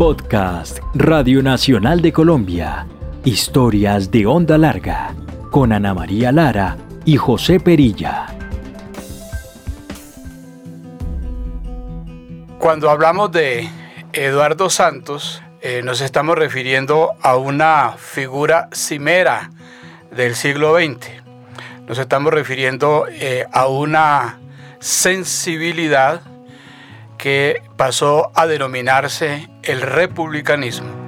Podcast Radio Nacional de Colombia. Historias de onda larga con Ana María Lara y José Perilla. Cuando hablamos de Eduardo Santos, eh, nos estamos refiriendo a una figura cimera del siglo XX. Nos estamos refiriendo eh, a una sensibilidad que pasó a denominarse el republicanismo.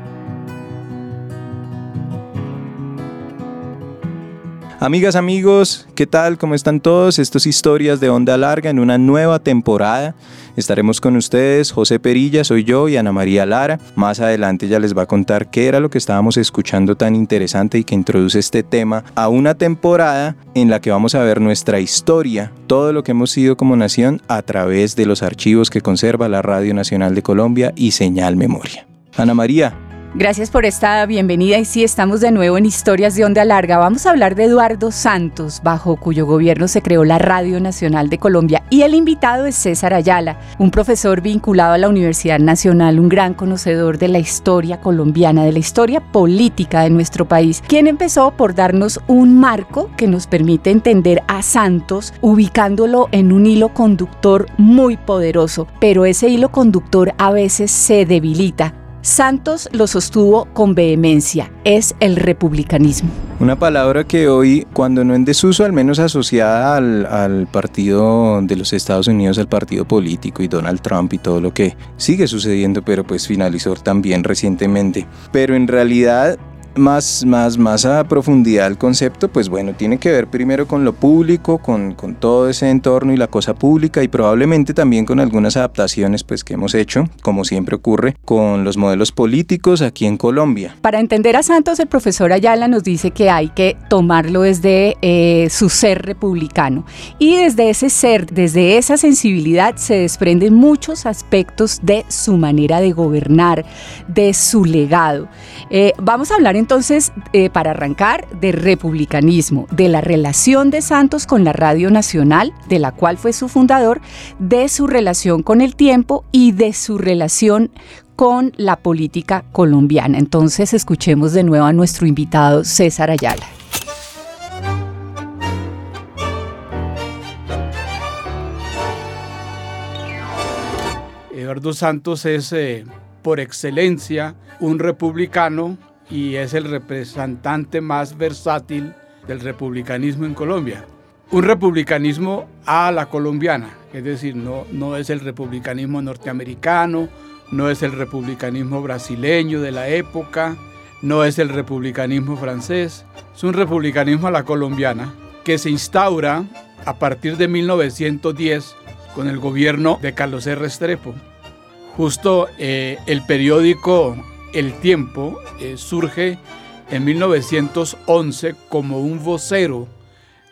Amigas, amigos, ¿qué tal? ¿Cómo están todos? Estas historias de onda larga en una nueva temporada. Estaremos con ustedes, José Perilla, soy yo y Ana María Lara. Más adelante ya les va a contar qué era lo que estábamos escuchando tan interesante y que introduce este tema a una temporada en la que vamos a ver nuestra historia, todo lo que hemos sido como nación a través de los archivos que conserva la Radio Nacional de Colombia y Señal Memoria. Ana María, Gracias por esta bienvenida y sí, estamos de nuevo en Historias de Onda Larga. Vamos a hablar de Eduardo Santos, bajo cuyo gobierno se creó la Radio Nacional de Colombia y el invitado es César Ayala, un profesor vinculado a la Universidad Nacional, un gran conocedor de la historia colombiana, de la historia política de nuestro país, quien empezó por darnos un marco que nos permite entender a Santos ubicándolo en un hilo conductor muy poderoso, pero ese hilo conductor a veces se debilita Santos lo sostuvo con vehemencia, es el republicanismo. Una palabra que hoy, cuando no en desuso, al menos asociada al, partido de los Estados Unidos, al partido político y Donald Trump y todo lo que sigue sucediendo, pero pues finalizó también recientemente. Pero en realidad más, más, más a profundidad el concepto, pues bueno, tiene que ver primero con lo público, con, con, todo ese entorno y la cosa pública y probablemente también con algunas adaptaciones pues que hemos hecho, como siempre ocurre, con los modelos políticos aquí en Colombia. Para entender a Santos, el profesor Ayala nos dice que hay que tomarlo desde eh, su ser republicano y desde ese ser, desde esa sensibilidad se desprenden muchos aspectos de su manera de gobernar, de su legado. Eh, vamos a hablar entonces, eh, para arrancar, de republicanismo, de la relación de Santos con la Radio Nacional, de la cual fue su fundador, de su relación con el tiempo y de su relación con la política colombiana. Entonces, escuchemos de nuevo a nuestro invitado César Ayala. Eduardo Santos es eh, por excelencia un republicano y es el representante más versátil del republicanismo en Colombia. Un republicanismo a la colombiana, es decir, no, no es el republicanismo norteamericano, no es el republicanismo brasileño de la época, no es el republicanismo francés, es un republicanismo a la colombiana que se instaura a partir de 1910 con el gobierno de Carlos R. Estrepo. Justo eh, el periódico el Tiempo eh, surge en 1911 como un vocero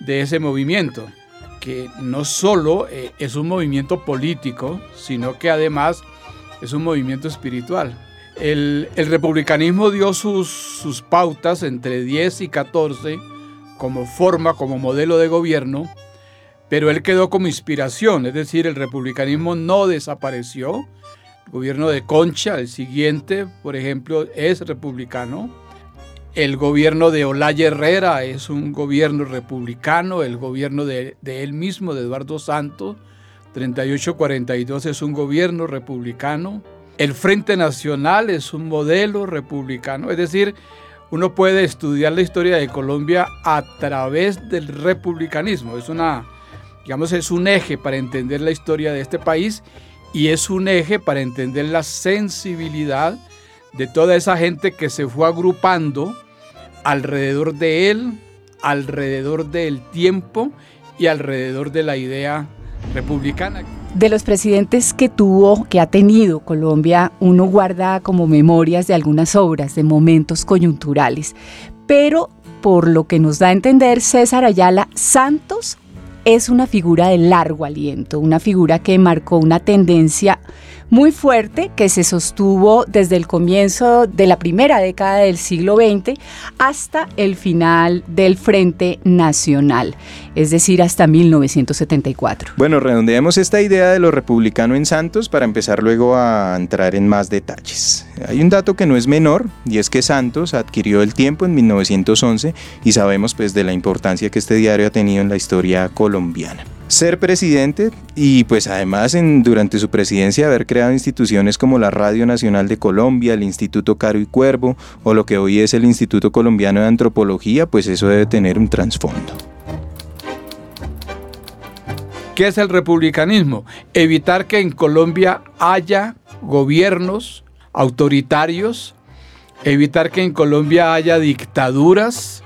de ese movimiento, que no solo eh, es un movimiento político, sino que además es un movimiento espiritual. El, republicanismo dio sus, sus pautas entre 10 y 14 como forma, como modelo de gobierno, pero él quedó como inspiración, es decir, el republicanismo no desapareció, gobierno de Concha, el siguiente, por ejemplo, es republicano. El gobierno de Olaya Herrera es un gobierno republicano. El gobierno de, él mismo, de Eduardo Santos, 3842 es un gobierno republicano. El Frente Nacional es un modelo republicano. Es decir, uno puede estudiar la historia de Colombia a través del republicanismo. Es una, digamos, es un eje para entender la historia de este país y es un eje para entender la sensibilidad de toda esa gente que se fue agrupando alrededor de él, alrededor del tiempo y alrededor de la idea republicana. De los presidentes que tuvo, que ha tenido Colombia, uno guarda como memorias de algunas obras, de momentos coyunturales, pero por lo que nos da a entender César Ayala, Santos es una figura de largo aliento, una figura que marcó una tendencia muy fuerte que se sostuvo desde el comienzo de la primera década del siglo XX hasta el final del Frente Nacional, es decir, hasta 1974. Bueno, redondeemos esta idea de lo republicano en Santos para empezar luego a entrar en más detalles. Hay un dato que no es menor y es que Santos adquirió el tiempo en 1911 y sabemos pues de la importancia que este diario ha tenido en la historia colombiana ser presidente y pues además en, durante su presidencia haber creado instituciones como la Radio Nacional de Colombia, el Instituto Caro y Cuervo o lo que hoy es el Instituto Colombiano de Antropología, pues eso debe tener un trasfondo. ¿Qué es el republicanismo? Evitar que en Colombia haya gobiernos autoritarios, evitar que en Colombia haya dictaduras.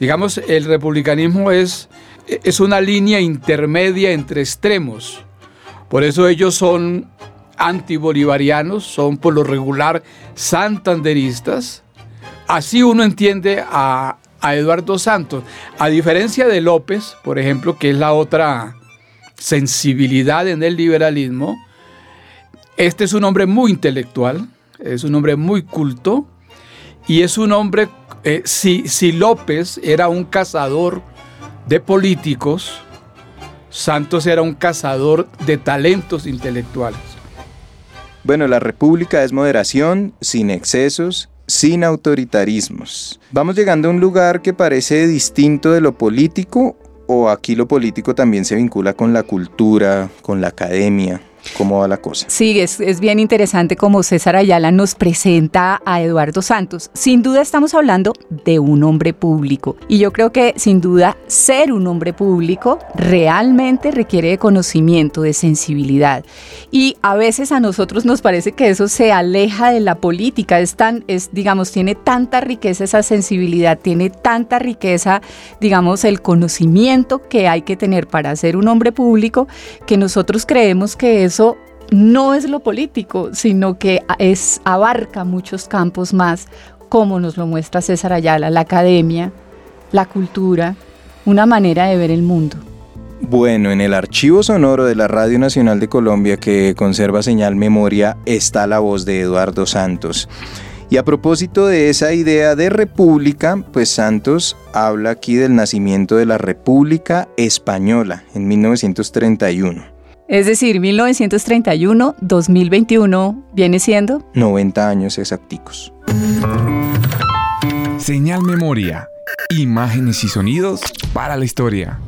Digamos, el republicanismo es es una línea intermedia entre extremos. Por eso ellos son antibolivarianos, son por lo regular santanderistas. Así uno entiende a, Eduardo Santos. A diferencia de López, por ejemplo, que es la otra sensibilidad en el liberalismo, este es un hombre muy intelectual, es un hombre muy culto y es un hombre, eh, si, si López era un cazador, de políticos, Santos era un cazador de talentos intelectuales. Bueno, la república es moderación, sin excesos, sin autoritarismos. Vamos llegando a un lugar que parece distinto de lo político o aquí lo político también se vincula con la cultura, con la academia. ¿Cómo va la cosa? Sí, es, es, bien interesante como César Ayala nos presenta a Eduardo Santos. Sin duda estamos hablando de un hombre público y yo creo que sin duda ser un hombre público realmente requiere de conocimiento, de sensibilidad y a veces a nosotros nos parece que eso se aleja de la política, es tan, es, digamos, tiene tanta riqueza esa sensibilidad, tiene tanta riqueza, digamos, el conocimiento que hay que tener para ser un hombre público que nosotros creemos que es eso no es lo político, sino que abarca muchos campos más, como nos lo muestra César Ayala, la academia, la cultura, una manera de ver el mundo. Bueno, en el archivo sonoro de la Radio Nacional de Colombia que conserva señal memoria está la voz de Eduardo Santos. Y a propósito de esa idea de república, pues Santos habla aquí del nacimiento de la República Española en 1931. Es decir, 1931-2021 viene siendo 90 años exacticos. Señal memoria, imágenes y sonidos para la historia.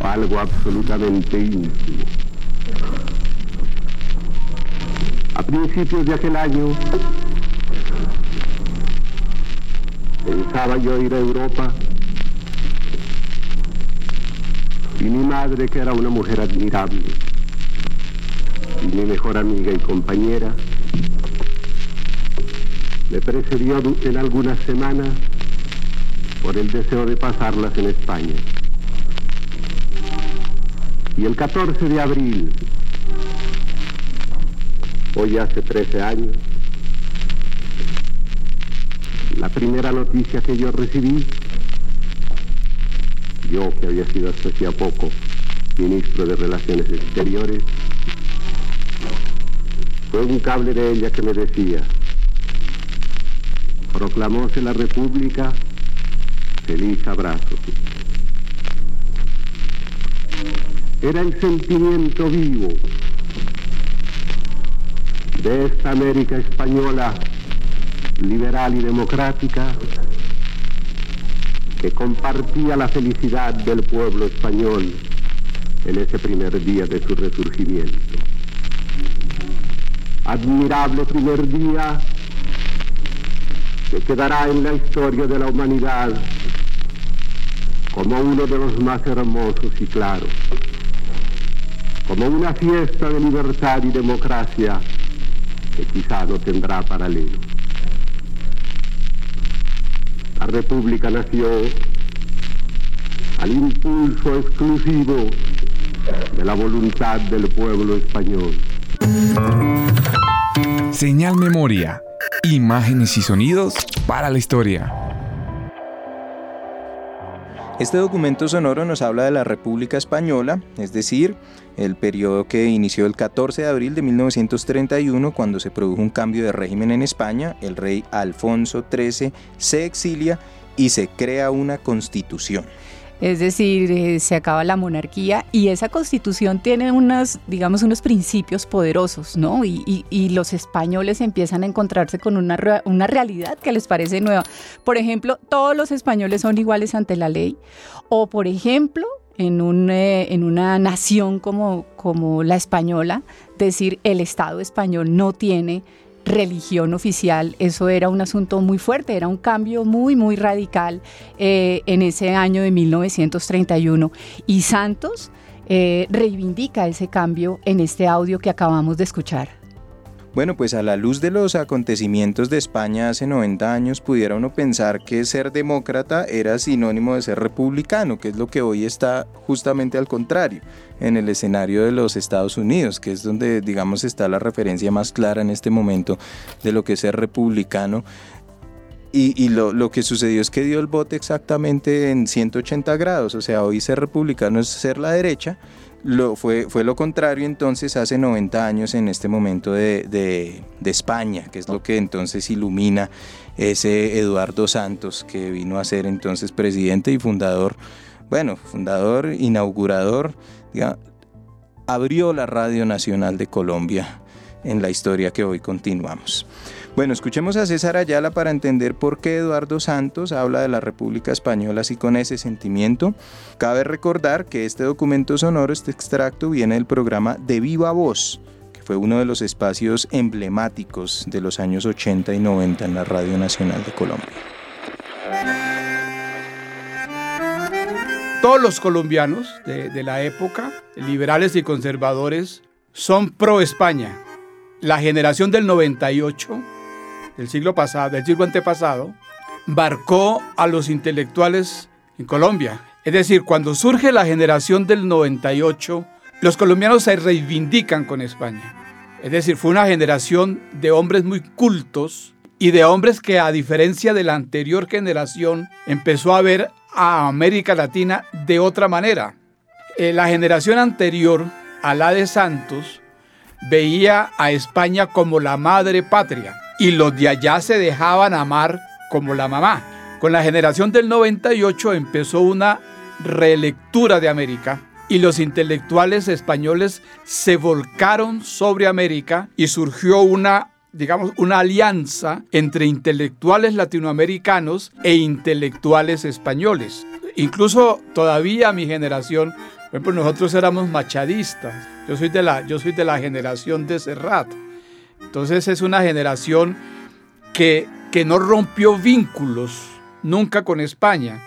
Algo absolutamente íntimo. A principios de aquel año pensaba yo ir a Europa y mi madre, que era una mujer admirable, mi mejor amiga y compañera, me precedió en algunas semanas por el deseo de pasarlas en España. Y el 14 de abril, hoy hace 13 años, la primera noticia que yo recibí, yo que había sido hasta hacía poco ministro de Relaciones Exteriores, fue un cable de ella que me decía, proclamóse la República, feliz abrazo. Era el sentimiento vivo de esta América española liberal y democrática que compartía la felicidad del pueblo español en ese primer día de su resurgimiento admirable primer día que quedará en la historia de la humanidad como uno de los más hermosos y claros, como una fiesta de libertad y democracia que quizá no tendrá paralelo. La República nació al impulso exclusivo de la voluntad del pueblo español. Señal Memoria. Imágenes y sonidos para la historia. Este documento sonoro nos habla de la República Española, es decir, el periodo que inició el 14 de abril de 1931 cuando se produjo un cambio de régimen en España, el rey Alfonso XIII se exilia y se crea una constitución. Es decir, eh, se acaba la monarquía y esa constitución tiene unas, digamos, unos principios poderosos, ¿no? Y, los españoles empiezan a encontrarse con una, una realidad que les parece nueva. Por ejemplo, todos los españoles son iguales ante la ley. O, por ejemplo, en, un, eh, en una nación como, como la española, decir el Estado español no tiene religión oficial, eso era un asunto muy fuerte, era un cambio muy, muy radical eh, en ese año de 1931. Y Santos eh, reivindica ese cambio en este audio que acabamos de escuchar. Bueno, pues a la luz de los acontecimientos de España hace 90 años, pudiera uno pensar que ser demócrata era sinónimo de ser republicano, que es lo que hoy está justamente al contrario en el escenario de los Estados Unidos, que es donde, digamos, está la referencia más clara en este momento de lo que es ser republicano. Y, lo, lo, que sucedió es que dio el bote exactamente en 180 grados, o sea, hoy ser republicano es ser la derecha, lo, fue, fue lo contrario entonces hace 90 años en este momento de, de, España, que es lo que entonces ilumina ese Eduardo Santos que vino a ser entonces presidente y fundador, bueno, fundador, inaugurador, abrió la Radio Nacional de Colombia en la historia que hoy continuamos. Bueno, escuchemos a César Ayala para entender por qué Eduardo Santos habla de la República Española así con ese sentimiento. Cabe recordar que este documento sonoro, este extracto, viene del programa De Viva Voz, que fue uno de los espacios emblemáticos de los años 80 y 90 en la Radio Nacional de Colombia. Todos los colombianos de, de la época, liberales y conservadores, son pro España. La generación del 98 del siglo pasado, del siglo antepasado, marcó a los intelectuales en Colombia. Es decir, cuando surge la generación del 98, los colombianos se reivindican con España. Es decir, fue una generación de hombres muy cultos y de hombres que a diferencia de la anterior generación empezó a ver a América Latina de otra manera. Eh, la generación anterior a la de Santos veía a España como la madre patria y los de allá se dejaban amar como la mamá. Con la generación del 98 empezó una relectura de América y los intelectuales españoles se volcaron sobre América y surgió una digamos, una alianza entre intelectuales latinoamericanos e intelectuales españoles. Incluso todavía mi generación, por nosotros éramos machadistas. Yo soy de la, yo soy de la generación de Serrat. Entonces es una generación que, que no rompió vínculos nunca con España.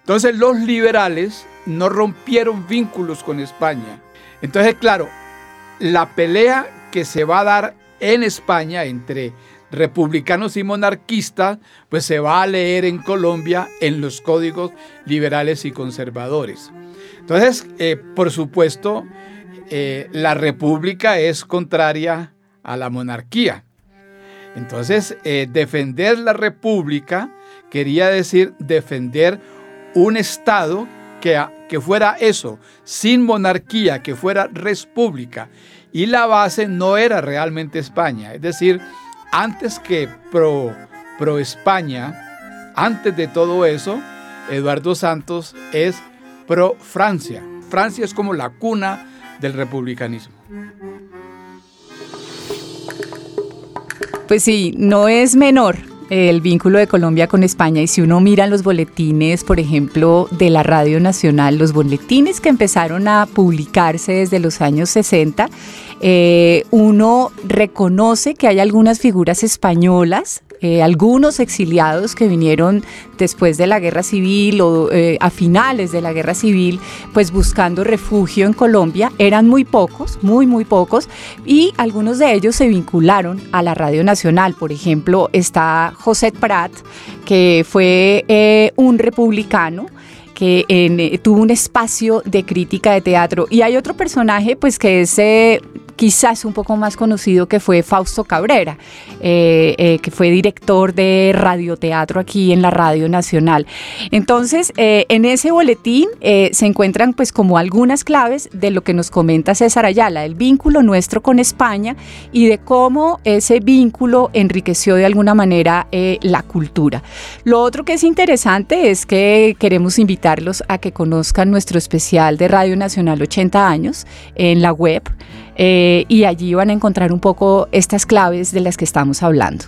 Entonces los liberales no rompieron vínculos con España. Entonces, claro, la pelea que se va a dar en España entre republicanos y monarquistas, pues se va a leer en Colombia en los códigos liberales y conservadores. Entonces, eh, por supuesto, eh, la república es contraria a la monarquía. Entonces, eh, defender la república quería decir defender un Estado que, que fuera eso, sin monarquía, que fuera república. Y la base no era realmente España. Es decir, antes que pro, pro España, antes de todo eso, Eduardo Santos es pro Francia. Francia es como la cuna del republicanismo. Pues sí, no es menor el vínculo de Colombia con España. Y si uno mira los boletines, por ejemplo, de la Radio Nacional, los boletines que empezaron a publicarse desde los años 60, eh, uno reconoce que hay algunas figuras españolas eh, algunos exiliados que vinieron después de la guerra civil o eh, a finales de la guerra civil, pues buscando refugio en Colombia, eran muy pocos, muy, muy pocos, y algunos de ellos se vincularon a la Radio Nacional. Por ejemplo, está José Prat, que fue eh, un republicano que tuvo un espacio de crítica de teatro. Y hay otro personaje, pues que es quizás un poco más conocido que fue Fausto Cabrera, eh, eh, que fue director de radioteatro aquí en la Radio Nacional. Entonces, eh, en ese boletín se encuentran pues como algunas claves de lo que nos comenta César Ayala, el vínculo nuestro con España y de cómo ese vínculo enriqueció de alguna manera la cultura. Lo otro que es interesante es que queremos invitarlos a que conozcan nuestro especial de Radio Nacional 80 años en la web eh, y allí van a encontrar un poco estas claves de las que estamos hablando.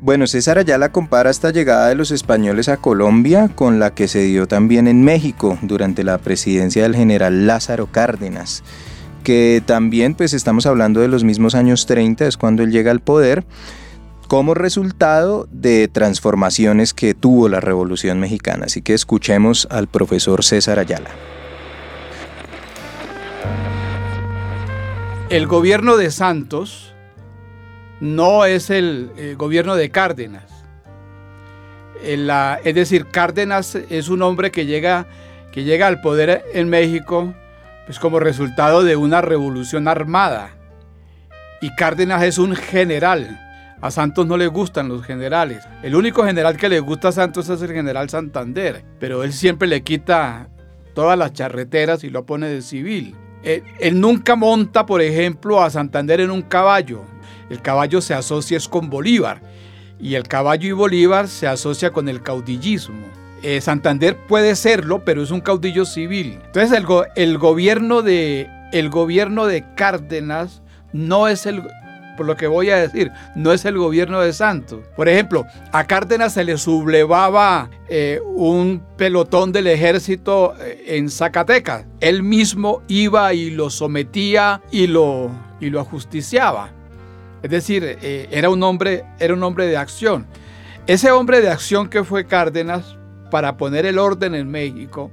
Bueno, César Ayala compara esta llegada de los españoles a Colombia con la que se dio también en México durante la presidencia del general Lázaro Cárdenas, que también pues estamos hablando de los mismos años 30, es cuando él llega al poder, como resultado de transformaciones que tuvo la Revolución Mexicana. Así que escuchemos al profesor César Ayala. El gobierno de Santos no es el, gobierno de Cárdenas. es decir, Cárdenas es un hombre que llega, que llega al poder en México pues como resultado de una revolución armada. Y Cárdenas es un general. A Santos no le gustan los generales. El único general que le gusta a Santos es el general Santander, pero él siempre le quita todas las charreteras y lo pone de civil. Eh, él, nunca monta, por ejemplo, a Santander en un caballo. El caballo se asocia es con Bolívar y el caballo y Bolívar se asocia con el caudillismo. Eh, Santander puede serlo, pero es un caudillo civil. Entonces el, el, gobierno de, el gobierno de Cárdenas no es el, por lo que voy a decir, no es el gobierno de Santos. Por ejemplo, a Cárdenas se le sublevaba eh, un pelotón del ejército eh, en Zacatecas. Él mismo iba y lo sometía y lo, y lo ajusticiaba. Es decir, eh, era, un hombre, era un hombre de acción. Ese hombre de acción que fue Cárdenas para poner el orden en México,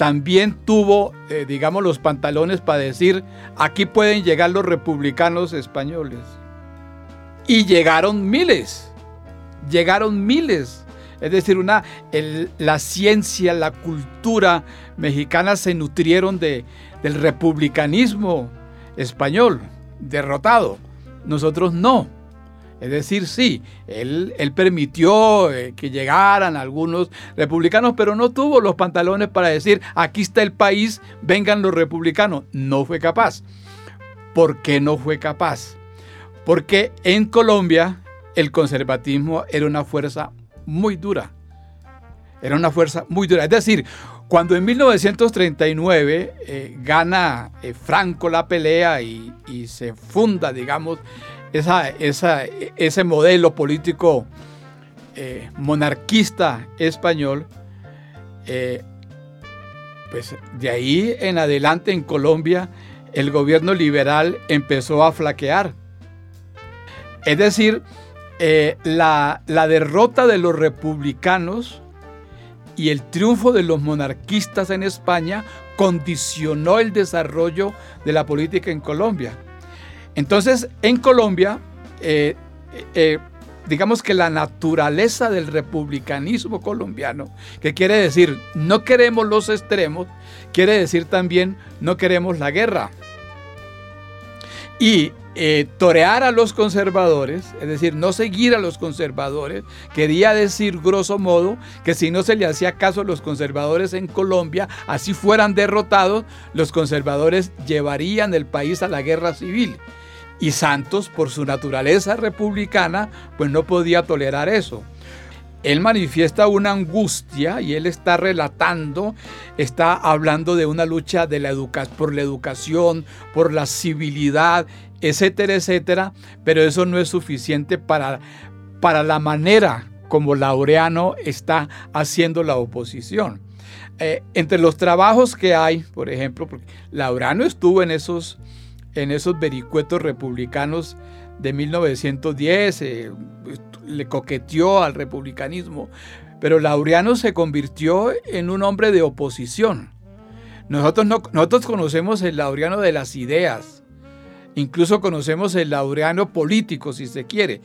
también tuvo, eh, digamos, los pantalones para decir, aquí pueden llegar los republicanos españoles. Y llegaron miles, llegaron miles. Es decir, una, la ciencia, la cultura mexicana se nutrieron de, del republicanismo español, derrotado. Nosotros no. Es decir, sí, él, permitió eh, que llegaran algunos republicanos, pero no tuvo los pantalones para decir, aquí está el país, vengan los republicanos. No fue capaz. ¿Por qué no fue capaz? Porque en Colombia el conservatismo era una fuerza muy dura. Era una fuerza muy dura. Es decir, cuando en 1939 eh, gana eh, Franco la pelea y se funda, digamos, esa, ese modelo político eh, monarquista español, eh, pues de ahí en adelante en Colombia el gobierno liberal empezó a flaquear. Es decir, eh, la, la derrota de los republicanos y el triunfo de los monarquistas en España condicionó el desarrollo de la política en Colombia. Entonces, en Colombia, eh, eh, digamos que la naturaleza del republicanismo colombiano, que quiere decir no queremos los extremos, quiere decir también no queremos la guerra. Y eh, torear a los conservadores, es decir, no seguir a los conservadores, quería decir grosso modo que si no se le hacía caso a los conservadores en Colombia, así fueran derrotados, los conservadores llevarían el país a la guerra civil. Y Santos, por su naturaleza republicana, pues no podía tolerar eso. Él manifiesta una angustia y él está relatando, está hablando de una lucha por la educación, por la civilidad, etcétera, etcétera, pero eso no es suficiente para, para la manera como Laureano está haciendo la oposición. Eh, entre los trabajos que hay, por ejemplo, porque Laureano estuvo en esos en esos vericuetos republicanos de 1910, eh, le coqueteó al republicanismo, pero Laureano se convirtió en un hombre de oposición. Nosotros, no, nosotros conocemos el Laureano de las ideas, incluso conocemos el Laureano político, si se quiere,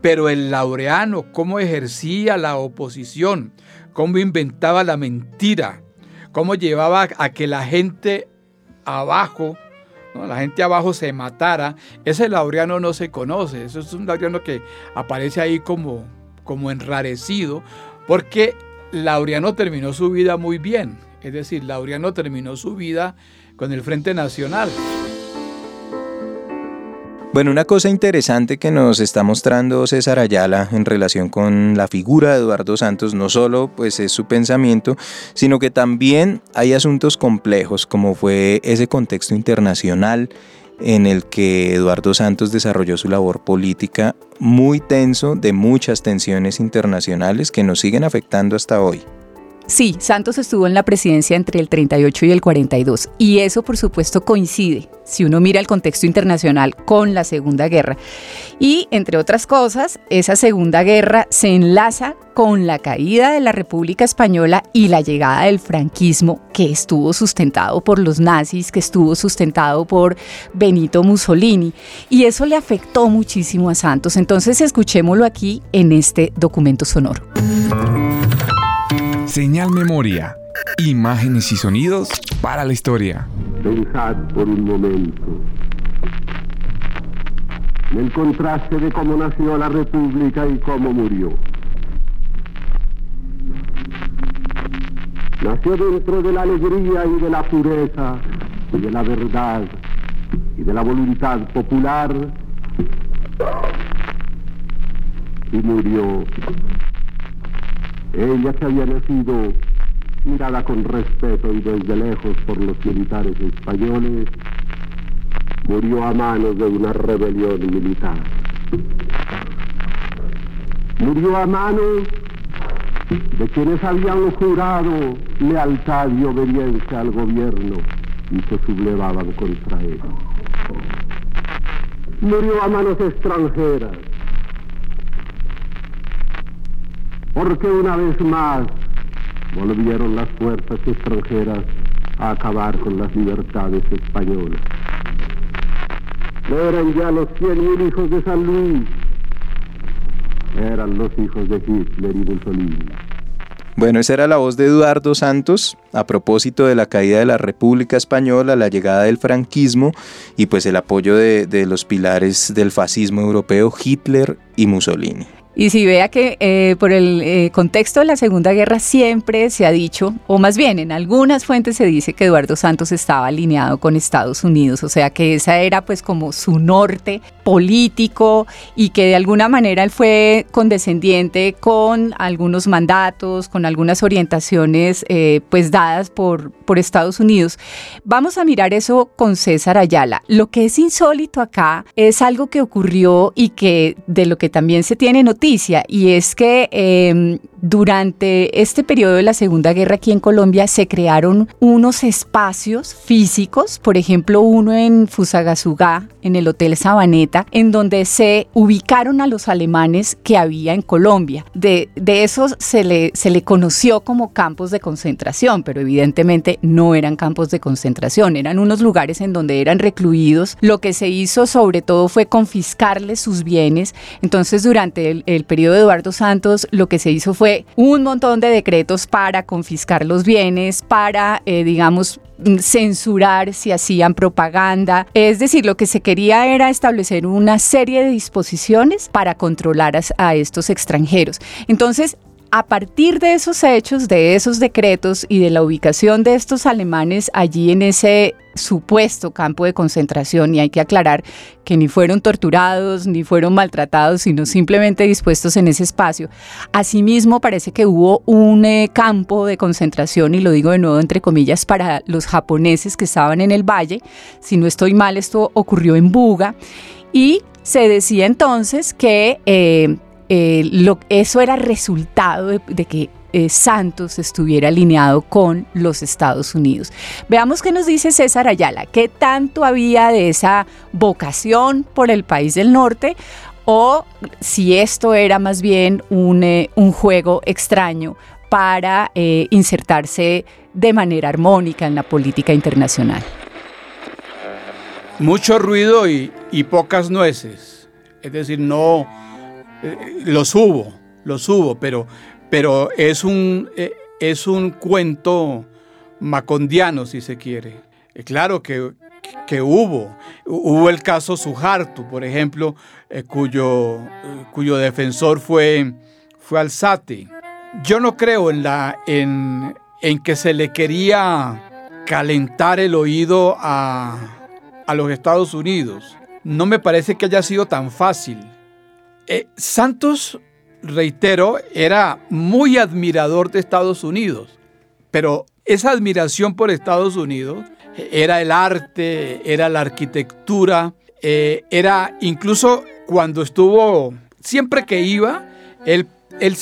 pero el Laureano, cómo ejercía la oposición, cómo inventaba la mentira, cómo llevaba a que la gente abajo la gente abajo se matara, ese Laureano no se conoce, eso es un Laureano que aparece ahí como, como enrarecido, porque Laureano terminó su vida muy bien, es decir, Laureano terminó su vida con el Frente Nacional. Bueno, una cosa interesante que nos está mostrando César Ayala en relación con la figura de Eduardo Santos no solo pues es su pensamiento, sino que también hay asuntos complejos como fue ese contexto internacional en el que Eduardo Santos desarrolló su labor política muy tenso de muchas tensiones internacionales que nos siguen afectando hasta hoy. Sí, Santos estuvo en la presidencia entre el 38 y el 42 y eso por supuesto coincide, si uno mira el contexto internacional, con la Segunda Guerra. Y entre otras cosas, esa Segunda Guerra se enlaza con la caída de la República Española y la llegada del franquismo que estuvo sustentado por los nazis, que estuvo sustentado por Benito Mussolini. Y eso le afectó muchísimo a Santos. Entonces escuchémoslo aquí en este documento sonoro. Señal Memoria. Imágenes y sonidos para la historia. Pensad por un momento en el contraste de cómo nació la República y cómo murió. Nació dentro de la alegría y de la pureza y de la verdad y de la voluntad popular y murió ella que había nacido mirada con respeto y desde lejos por los militares españoles, murió a manos de una rebelión militar. Murió a manos de quienes habían jurado lealtad y obediencia al gobierno y se sublevaban contra él. Murió a manos extranjeras porque una vez más volvieron las fuerzas extranjeras a acabar con las libertades españolas. No eran ya los cien mil hijos de San Luis, eran los hijos de Hitler y Mussolini. Bueno, esa era la voz de Eduardo Santos a propósito de la caída de la República Española, la llegada del franquismo y pues el apoyo de, de los pilares del fascismo europeo, Hitler y Mussolini. Y si vea que eh, por el eh, contexto de la Segunda Guerra siempre se ha dicho, o más bien en algunas fuentes se dice que Eduardo Santos estaba alineado con Estados Unidos, o sea que esa era pues como su norte político y que de alguna manera él fue condescendiente con algunos mandatos, con algunas orientaciones eh, pues dadas por, por Estados Unidos. Vamos a mirar eso con César Ayala. Lo que es insólito acá es algo que ocurrió y que de lo que también se tiene noticia y es que em, durante este periodo de la Segunda Guerra aquí en Colombia se crearon unos espacios físicos, por ejemplo uno en Fusagasugá, en el Hotel Sabaneta, en donde se ubicaron a los alemanes que había en Colombia. De, esos se le, se le conoció como campos de concentración, pero evidentemente no eran campos de concentración, eran unos lugares en donde eran recluidos. Lo que se hizo sobre todo fue confiscarles sus bienes. Entonces durante el, el periodo de Eduardo Santos lo que se hizo fue un montón de decretos para confiscar los bienes, para, eh, digamos, censurar si hacían propaganda. Es decir, lo que se quería era establecer una serie de disposiciones para controlar a, a estos extranjeros. Entonces, a partir de esos hechos, de esos decretos y de la ubicación de estos alemanes allí en ese supuesto campo de concentración, y hay que aclarar que ni fueron torturados ni fueron maltratados, sino simplemente dispuestos en ese espacio. Asimismo, parece que hubo un eh, campo de concentración, y lo digo de nuevo entre comillas, para los japoneses que estaban en el valle. Si no estoy mal, esto ocurrió en Buga. Y se decía entonces que eh, eh, eso era resultado de, que eh, Santos estuviera alineado con los Estados Unidos. Veamos qué nos dice César Ayala, qué tanto había de esa vocación por el país del norte o si esto era más bien un, eh, juego extraño para insertarse de manera armónica en la política internacional. Mucho ruido y pocas nueces. Es decir, no, eh, los hubo, los hubo, pero, pero es, un, eh, es un cuento macondiano, si se quiere. Eh, claro que, que hubo. Hubo el caso Sujartu, por ejemplo, cuyo, cuyo defensor fue, fue Alzate. Yo no creo en, la, en, en que se le quería calentar el oído a, a los Estados Unidos. No me parece que haya sido tan fácil. Eh, Santos, reitero, era muy admirador de Estados Unidos, pero esa admiración por Estados Unidos era el arte, era la arquitectura, eh, era incluso cuando estuvo, siempre que iba, él, él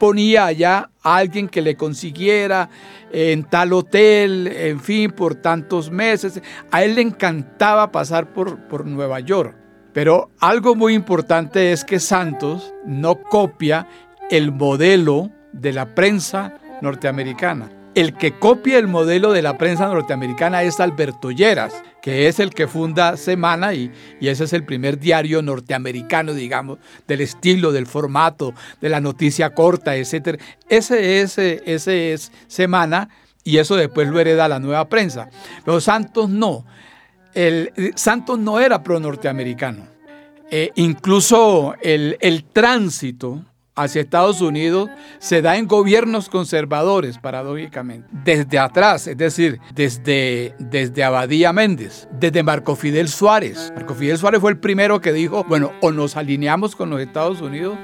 ponía allá a alguien que le consiguiera en tal hotel, en fin, por tantos meses. A él le encantaba pasar por, por Nueva York. Pero algo muy importante es que Santos no copia el modelo de la prensa norteamericana. El que copia el modelo de la prensa norteamericana es Alberto Lleras, que es el que funda Semana y, ese es el primer diario norteamericano, digamos, del estilo, del formato, de la noticia corta, etc. Ese es, ese es Semana y eso después lo hereda la nueva prensa. Pero Santos no. El, Santos no era pro norteamericano. Eh, incluso el, el tránsito hacia Estados Unidos se da en gobiernos conservadores, paradójicamente. Desde atrás, es decir, desde, desde Abadía Méndez, desde Marco Fidel Suárez. Marco Fidel Suárez fue el primero que dijo, bueno, o nos alineamos con los Estados Unidos.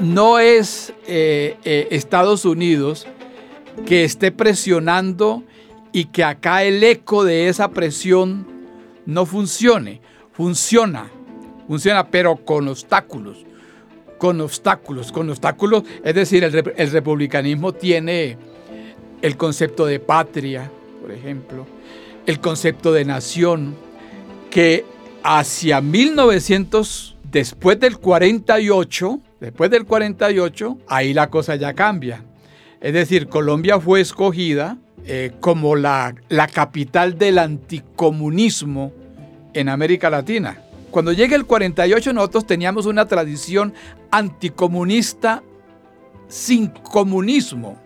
No es eh, eh, Estados Unidos que esté presionando y que acá el eco de esa presión no funcione funciona, funciona, pero con obstáculos, con obstáculos, con obstáculos. Es decir, el, republicanismo tiene el concepto de patria, por ejemplo, el concepto de nación, que hacia 1900, después del 48, después del 48, ahí la cosa ya cambia. Es decir, Colombia fue escogida eh, como la, la capital del anticomunismo en América Latina. Cuando llega el 48 nosotros teníamos una tradición anticomunista sin comunismo.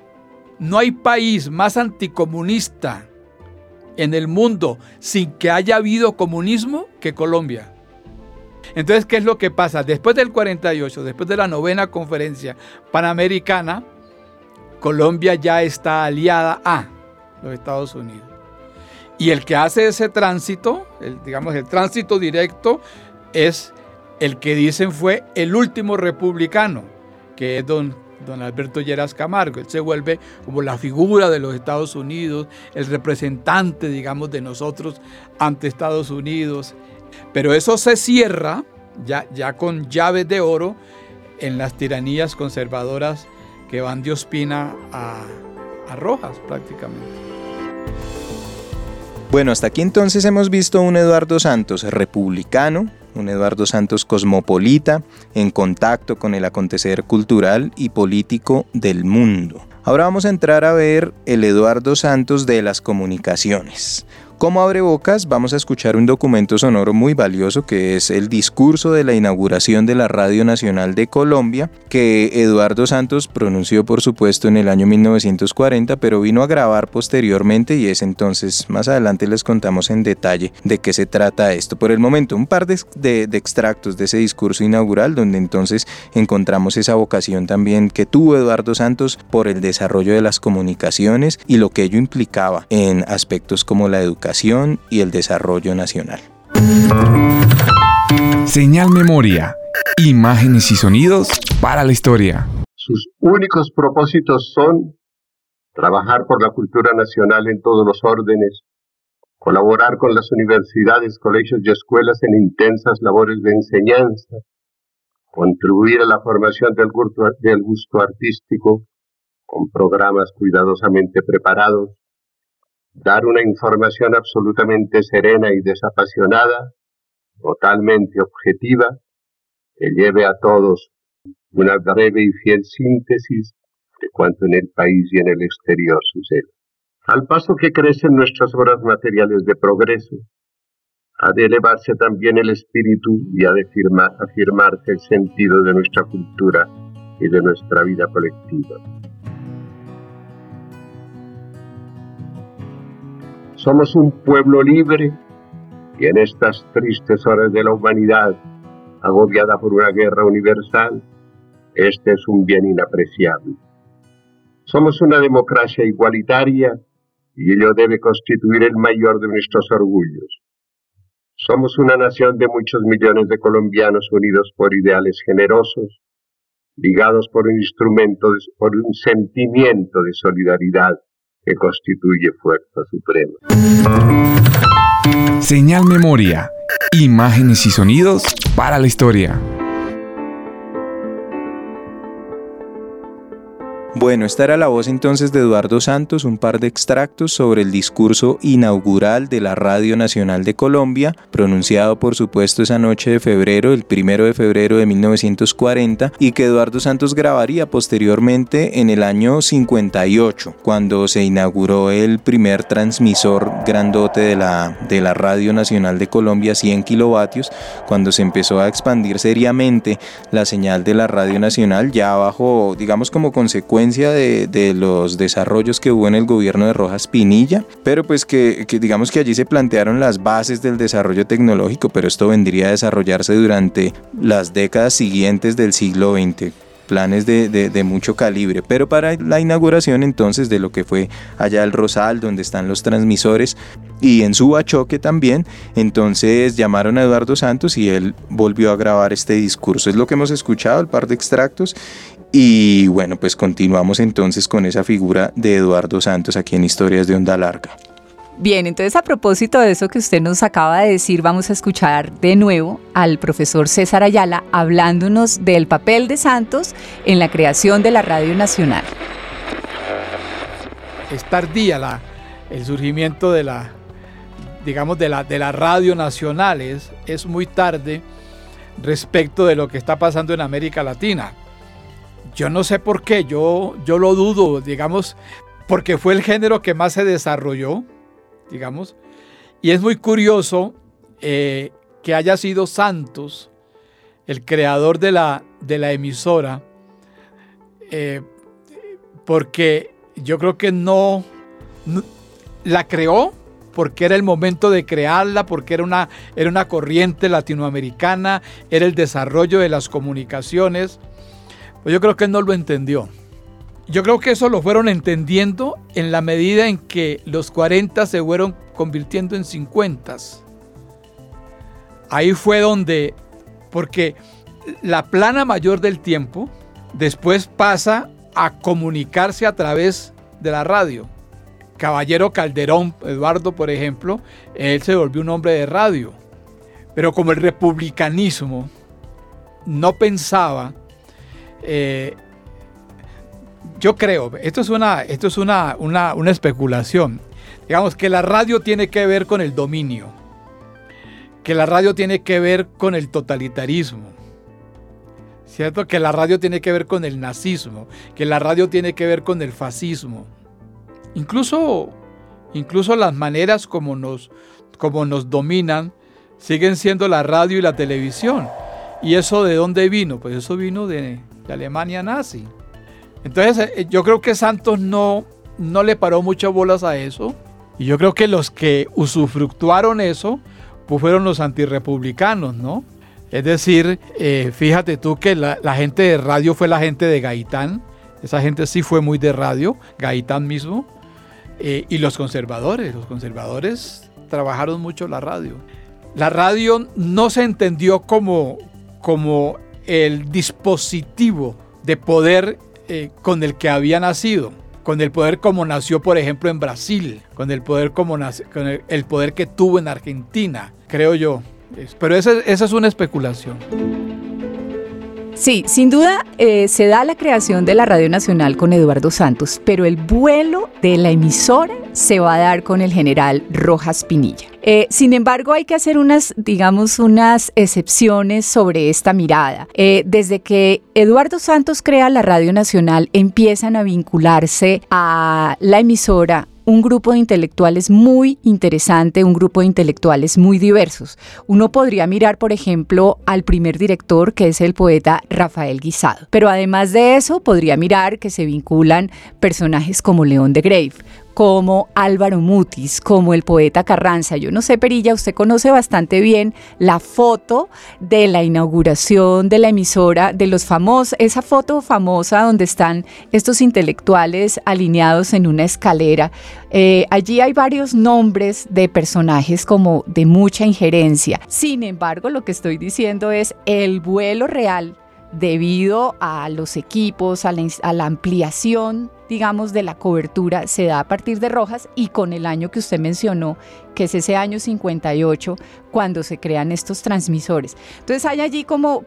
No hay país más anticomunista en el mundo sin que haya habido comunismo que Colombia. Entonces, ¿qué es lo que pasa? Después del 48, después de la novena conferencia panamericana, Colombia ya está aliada a los Estados Unidos. Y el que hace ese tránsito, el, digamos el tránsito directo, es el que dicen fue el último republicano, que es don, don Alberto Lleras Camargo. Él se vuelve como la figura de los Estados Unidos, el representante, digamos, de nosotros ante Estados Unidos. Pero eso se cierra ya, ya con llaves de oro en las tiranías conservadoras que van de Ospina a, a Rojas prácticamente. Bueno, hasta aquí entonces hemos visto un Eduardo Santos republicano, un Eduardo Santos cosmopolita, en contacto con el acontecer cultural y político del mundo. Ahora vamos a entrar a ver el Eduardo Santos de las comunicaciones. Como abre bocas, vamos a escuchar un documento sonoro muy valioso que es el discurso de la inauguración de la Radio Nacional de Colombia, que Eduardo Santos pronunció por supuesto en el año 1940, pero vino a grabar posteriormente y es entonces, más adelante les contamos en detalle de qué se trata esto. Por el momento, un par de, de extractos de ese discurso inaugural, donde entonces encontramos esa vocación también que tuvo Eduardo Santos por el desarrollo de las comunicaciones y lo que ello implicaba en aspectos como la educación y el desarrollo nacional. Señal Memoria. Imágenes y sonidos para la historia. Sus únicos propósitos son trabajar por la cultura nacional en todos los órdenes, colaborar con las universidades, colegios y escuelas en intensas labores de enseñanza, contribuir a la formación del gusto, del gusto artístico con programas cuidadosamente preparados, dar una información absolutamente serena y desapasionada, totalmente objetiva, que lleve a todos una breve y fiel síntesis de cuanto en el país y en el exterior sucede. Al paso que crecen nuestras obras materiales de progreso, ha de elevarse también el espíritu y ha de afirmarse el sentido de nuestra cultura y de nuestra vida colectiva. Somos un pueblo libre y en estas tristes horas de la humanidad, agobiada por una guerra universal, este es un bien inapreciable. Somos una democracia igualitaria y ello debe constituir el mayor de nuestros orgullos. Somos una nación de muchos millones de colombianos unidos por ideales generosos, ligados por un instrumento, por un sentimiento de solidaridad que constituye fuerza suprema. Señal Memoria. Imágenes y sonidos para la historia. Bueno, esta era la voz entonces de Eduardo Santos, un par de extractos sobre el discurso inaugural de la Radio Nacional de Colombia, pronunciado por supuesto esa noche de febrero, el primero de febrero de 1940, y que Eduardo Santos grabaría posteriormente en el año 58, cuando se inauguró el primer transmisor grandote de la, de la Radio Nacional de Colombia, 100 kilovatios, cuando se empezó a expandir seriamente la señal de la Radio Nacional, ya bajo, digamos, como consecuencia de, los desarrollos que hubo en el gobierno de Rojas Pinilla, pero pues que, digamos que allí se plantearon las bases del desarrollo tecnológico, pero esto vendría a desarrollarse durante las décadas siguientes del siglo XX planes de, de, mucho calibre, pero para la inauguración entonces de lo que fue allá el Rosal, donde están los transmisores, y en Subachoque también, entonces llamaron a Eduardo Santos y él volvió a grabar este discurso. Es lo que hemos escuchado, el par de extractos, y bueno, pues continuamos entonces con esa figura de Eduardo Santos aquí en Historias de Onda Larga. Bien, entonces a propósito de eso que usted nos acaba de decir, vamos a escuchar de nuevo al profesor César Ayala hablándonos del papel de Santos en la creación de la Radio Nacional. Es tardía la, el surgimiento de la, digamos, de la, de la Radio Nacional, es, es muy tarde respecto de lo que está pasando en América Latina. Yo no sé por qué, yo, yo lo dudo, digamos, porque fue el género que más se desarrolló, digamos. Y es muy curioso eh, que haya sido Santos, el creador de la, de la emisora, eh, porque yo creo que no, la creó porque era el momento de crearla, porque era una, era una corriente latinoamericana, era el desarrollo de las comunicaciones. Pues yo creo que él no lo entendió. Yo creo que eso lo fueron entendiendo en la medida en que los 40 se fueron convirtiendo en 50. Ahí fue donde, porque la plana mayor del tiempo después pasa a comunicarse a través de la radio. Caballero Calderón, Eduardo, por ejemplo, él se volvió un hombre de radio. Pero como el republicanismo no pensaba eh, yo creo, esto es, una, esto es una, una, una especulación. Digamos que la radio tiene que ver con el dominio, que la radio tiene que ver con el totalitarismo, ¿cierto? Que la radio tiene que ver con el nazismo, que la radio tiene que ver con el fascismo. Incluso, incluso las maneras como nos, como nos dominan siguen siendo la radio y la televisión. ¿Y eso de dónde vino? Pues eso vino de, de Alemania nazi. Entonces eh, yo creo que Santos no, no le paró muchas bolas a eso. Y yo creo que los que usufructuaron eso pues fueron los antirrepublicanos, ¿no? Es decir, eh, fíjate tú que la, gente de radio fue la gente de Gaitán. Esa gente sí fue muy de radio, Gaitán mismo. Eh, y los conservadores, los conservadores trabajaron mucho la radio. La radio no se entendió como, como el dispositivo de poder eh, con el que había nacido, con el poder como nació, por ejemplo, en Brasil, con el poder como con el, poder que tuvo en Argentina, creo yo. Pero esa es una especulación. Sí, sin duda eh, se da la creación de la Radio Nacional con Eduardo Santos, pero el vuelo de la emisora se va a dar con el general Rojas Pinilla. Eh, sin embargo, hay que hacer unas, digamos, unas excepciones sobre esta mirada. Eh, desde que Eduardo Santos crea la Radio Nacional, empiezan a vincularse a la emisora un grupo de intelectuales muy interesante, un grupo de intelectuales muy diversos. Uno podría mirar, por ejemplo, al primer director, que es el poeta Rafael Guisado. Pero además de eso, podría mirar que se vinculan personajes como León de Grave, como Álvaro Mutis, como el poeta Carranza. Yo no sé, Perilla, usted conoce bastante bien la foto de la inauguración de la emisora, de los famosos, esa foto famosa donde están estos intelectuales alineados en una escalera. Eh, allí hay varios nombres de personajes como de mucha injerencia. Sin embargo, lo que estoy diciendo es el vuelo real debido a los equipos, a la, ampliación, digamos, de la cobertura, se da a partir de Rojas y con el año que usted mencionó, que es ese año 58, cuando se crean estos transmisores. Entonces hay allí como,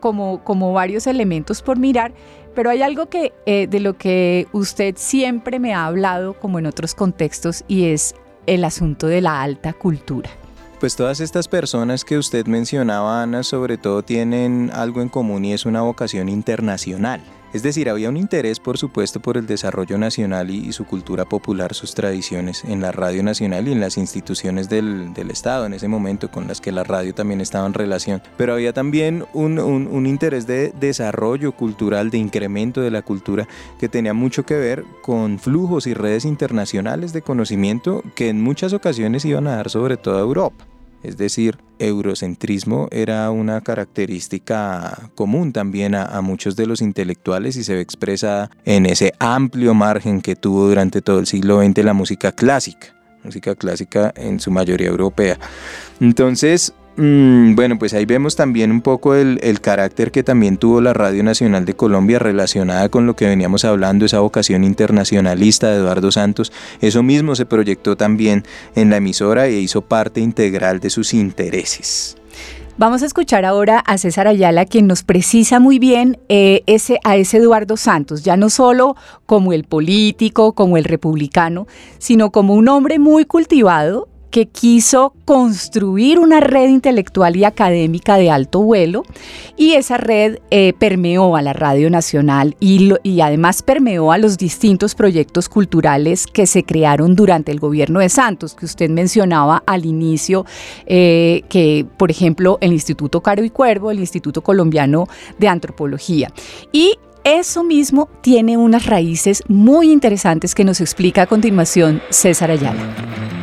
varios elementos por mirar, pero hay algo que, eh, de lo que usted siempre me ha hablado, como en otros contextos, y es el asunto de la alta cultura. Pues todas estas personas que usted mencionaba, Ana, sobre todo tienen algo en común y es una vocación internacional. Es decir, había un interés, por supuesto, por el desarrollo nacional y, su cultura popular, sus tradiciones en la radio nacional y en las instituciones del, Estado en ese momento, con las que la radio también estaba en relación. Pero había también un, un interés de desarrollo cultural, de incremento de la cultura, que tenía mucho que ver con flujos y redes internacionales de conocimiento que en muchas ocasiones iban a dar sobre todo a Europa es decir, eurocentrismo era una característica común también a, muchos de los intelectuales y se ve expresada en ese amplio margen que tuvo durante todo el siglo XX la música clásica, música clásica en su mayoría europea. Entonces, Mm, bueno, pues ahí vemos también un poco el, carácter que también tuvo la Radio Nacional de Colombia relacionada con lo que veníamos hablando, esa vocación internacionalista de Eduardo Santos. Eso mismo se proyectó también en la emisora e hizo parte integral de sus intereses. Vamos a escuchar ahora a César Ayala, quien nos precisa muy bien eh, ese, a ese Eduardo Santos, ya no solo como el político, como el republicano, sino como un hombre muy cultivado que quiso construir una red intelectual y académica de alto vuelo y esa red eh, permeó a la Radio Nacional y, además permeó a los distintos proyectos culturales que se crearon durante el gobierno de Santos, que usted mencionaba al inicio, eh, que por ejemplo el Instituto Caro y Cuervo, el Instituto Colombiano de Antropología. Y eso mismo tiene unas raíces muy interesantes que nos explica a continuación César Ayala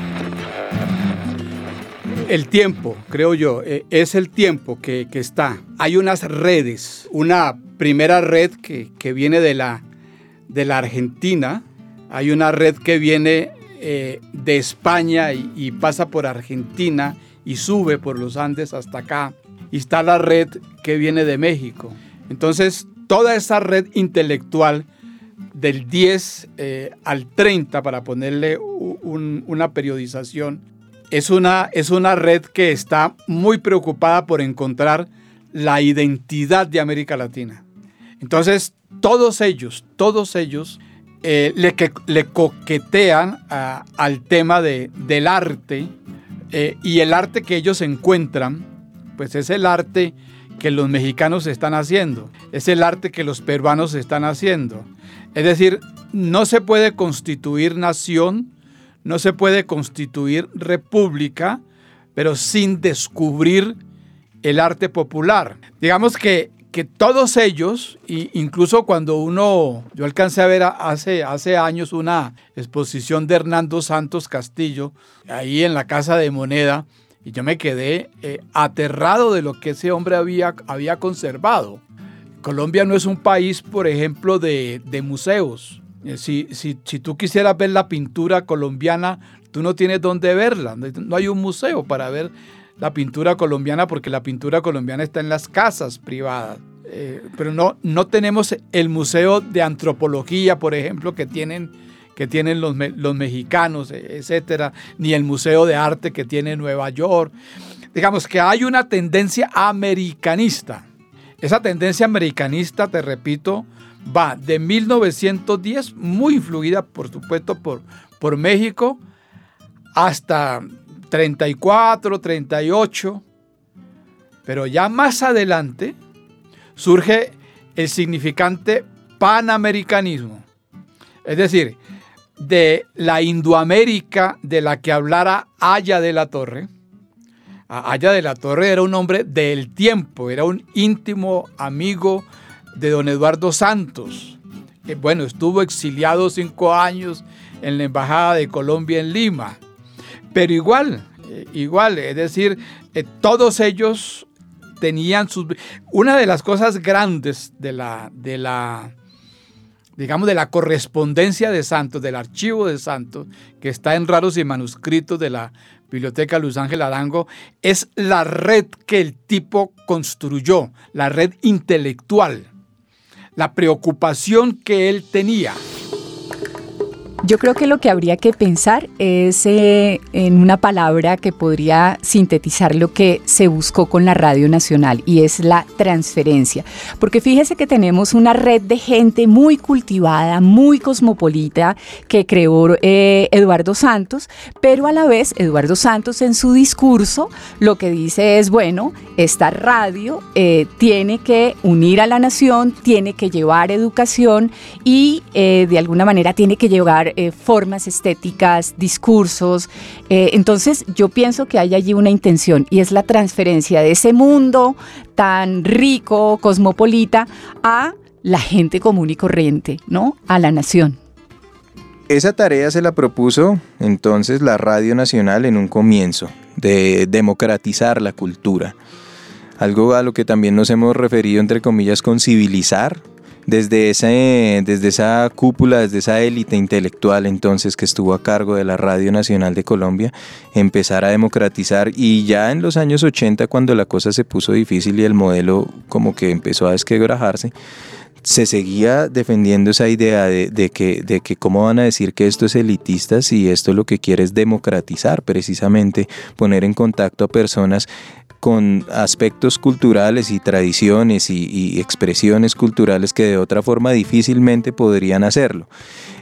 el tiempo, creo yo, eh, es el tiempo que, está. Hay unas redes, una primera red que, viene de la, de la Argentina, hay una red que viene eh, de España y, pasa por Argentina y sube por los Andes hasta acá. Y está la red que viene de México. Entonces, toda esa red intelectual del 10 eh, al 30, para ponerle una periodización, es una, es una red que está muy preocupada por encontrar la identidad de América Latina. Entonces, todos ellos, todos ellos eh, le, coquetean al tema de, del arte eh, y el arte que ellos encuentran, pues es el arte que los mexicanos están haciendo, es el arte que los peruanos están haciendo. Es decir, no se puede constituir nación no se puede constituir república, pero sin descubrir el arte popular. Digamos que, que todos ellos, incluso cuando uno, yo alcancé a ver hace, hace años una exposición de Hernando Santos Castillo, ahí en la Casa de Moneda, y yo me quedé eh, aterrado de lo que ese hombre había, había conservado. Colombia no es un país, por ejemplo, de, de museos. Eh, si, si, si, tú quisieras ver la pintura colombiana, tú no tienes dónde verla. No hay un museo para ver la pintura colombiana porque la pintura colombiana está en las casas privadas. Eh, pero no, no tenemos el museo de antropología, por ejemplo, que tienen, que tienen los, los mexicanos, e, etcétera, ni el museo de arte que tiene Nueva York. Digamos que hay una tendencia americanista. Esa tendencia americanista, te repito, va de 1910, muy influida por supuesto por, por México, hasta 34, 38, pero ya más adelante surge el significante panamericanismo, es decir, de la Indoamérica de la que hablara Aya de la Torre. Aya de la Torre era un hombre del tiempo, era un íntimo amigo de don Eduardo Santos. bueno, estuvo exiliado cinco años en la Embajada de Colombia en Lima. Pero igual, eh, igual, es decir, eh, todos ellos tenían sus... Una de las cosas grandes de la, de la, digamos, de la correspondencia de Santos, del archivo de Santos, que está en raros y manuscritos de la Biblioteca Luz Ángel Arango, es la red que el tipo construyó, la red intelectual, la preocupación que él tenía. Yo creo que lo que habría que pensar es eh, en una palabra que podría sintetizar lo que se buscó con la Radio Nacional y es la transferencia. Porque fíjese que tenemos una red de gente muy cultivada, muy cosmopolita que creó eh, Eduardo Santos, pero a la vez Eduardo Santos en su discurso lo que dice es, bueno, esta radio eh, tiene que unir a la nación, tiene que llevar educación y de alguna manera tiene que llevar eh, formas estéticas, discursos. Eh, entonces yo pienso que hay allí una intención y es la transferencia de ese mundo tan rico, cosmopolita, a la gente común y corriente, ¿no? A la nación. Esa tarea se la propuso entonces la Radio Nacional en un comienzo, de democratizar la cultura. Algo a lo que también nos hemos referido, entre comillas, con civilizar, desde, ese, desde esa cúpula, desde esa élite intelectual entonces que estuvo a cargo de la Radio Nacional de Colombia, empezar a democratizar y ya en los años 80 cuando la cosa se puso difícil y el modelo como que empezó a desquebrajarse, se seguía defendiendo esa idea de, que, de que cómo van a decir que esto es elitista si esto lo que quiere es democratizar, precisamente poner en contacto a personas con aspectos culturales y tradiciones y, expresiones culturales que de otra forma difícilmente podrían hacerlo.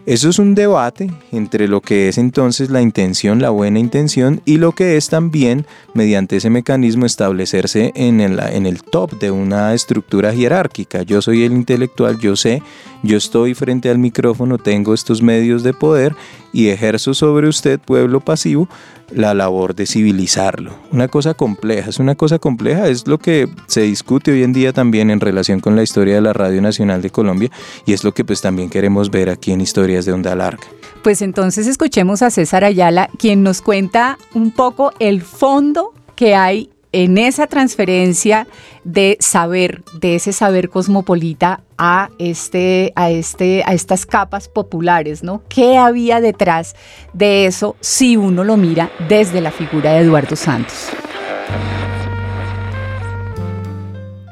Eso es un debate entre lo que es entonces la intención, la buena intención, y lo que es también, mediante ese mecanismo, establecerse en el, top de una estructura jerárquica. Yo soy el intelectual, yo sé, yo estoy frente al micrófono, tengo estos medios de poder y ejerzo sobre usted, pueblo pasivo, la labor de civilizarlo. Una cosa compleja, es una cosa compleja, es lo que se discute hoy en día también en relación con la historia de la Radio Nacional de Colombia y es lo que pues también queremos ver aquí en Historias de Onda Larga. Pues entonces escuchemos a César Ayala, quien nos cuenta un poco el fondo que hay en esa transferencia de saber, de ese saber cosmopolita a, este, a, este, a estas capas populares, ¿no? ¿Qué había detrás de eso si uno lo mira desde la figura de Eduardo Santos?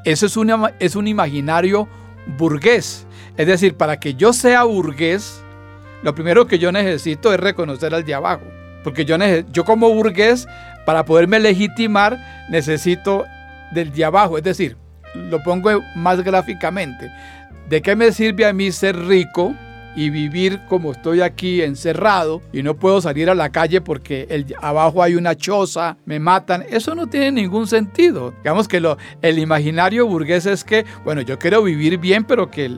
Eso es, es un imaginario burgués. Es decir, para que yo sea burgués, lo primero que yo necesito es reconocer al de abajo. Porque yo, yo como burgués para poderme legitimar necesito del de abajo, es decir, lo pongo más gráficamente. ¿De qué me sirve a mí ser rico y vivir como estoy aquí encerrado y no puedo salir a la calle porque el, abajo hay una choza, me matan? Eso no tiene ningún sentido. Digamos que lo, el imaginario burgués es que, bueno, yo quiero vivir bien, pero que,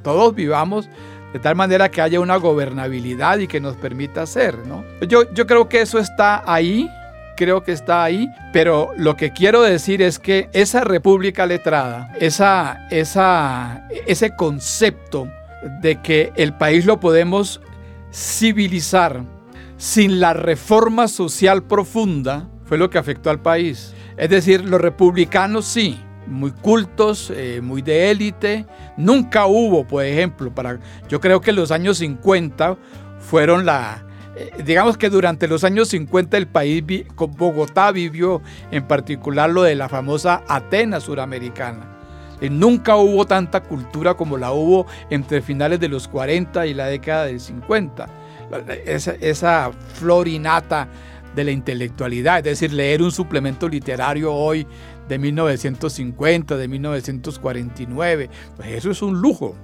todos vivamos de tal manera que haya una gobernabilidad y que nos permita hacer, ¿no? Yo, yo creo que eso está ahí creo que está ahí, pero lo que quiero decir es que esa república letrada, esa, esa, ese concepto de que el país lo podemos civilizar sin la reforma social profunda, fue lo que afectó al país. Es decir, los republicanos sí, muy cultos, eh, muy de élite. Nunca hubo, por ejemplo, para, yo creo que los años 50 fueron la, digamos que durante los años 50 el país, Bogotá vivió en particular lo de la famosa Atenas suramericana. Y nunca hubo tanta cultura como la hubo entre finales de los 40 y la década del 50. Esa, esa florinata de la intelectualidad, es decir, leer un suplemento literario hoy de 1950, de 1949, pues eso es un lujo.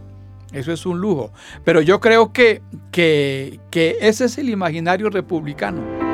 Eso es un lujo. Pero yo creo que, que, ese es el imaginario republicano.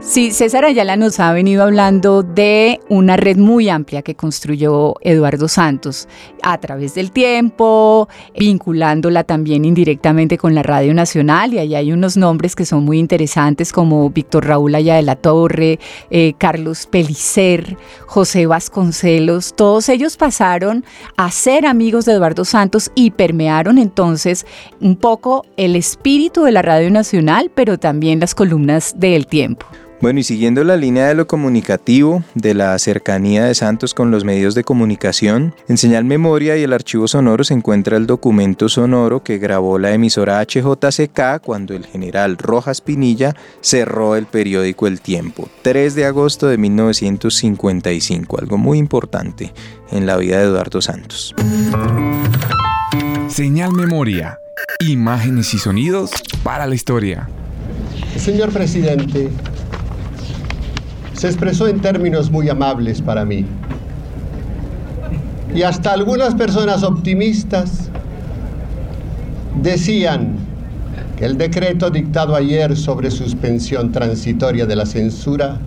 Sí, César Ayala nos ha venido hablando de una red muy amplia que construyó Eduardo Santos a través del tiempo, vinculándola también indirectamente con la Radio Nacional y ahí hay unos nombres que son muy interesantes como Víctor Raúl Aya de la Torre, eh, Carlos Pelicer, José Vasconcelos, todos ellos pasaron a ser amigos de Eduardo Santos y permearon entonces un poco el espíritu de la Radio Nacional, pero también las columnas del tiempo. Bueno, y siguiendo la línea de lo comunicativo, de la cercanía de Santos con los medios de comunicación, en Señal Memoria y el archivo sonoro se encuentra el documento sonoro que grabó la emisora HJCK cuando el general Rojas Pinilla cerró el periódico El Tiempo, 3 de agosto de 1955, algo muy importante en la vida de Eduardo Santos. Señal Memoria, imágenes y sonidos para la historia. Señor presidente, se expresó en términos muy amables para mí. Y hasta algunas personas optimistas decían que el decreto dictado ayer sobre suspensión transitoria de la censura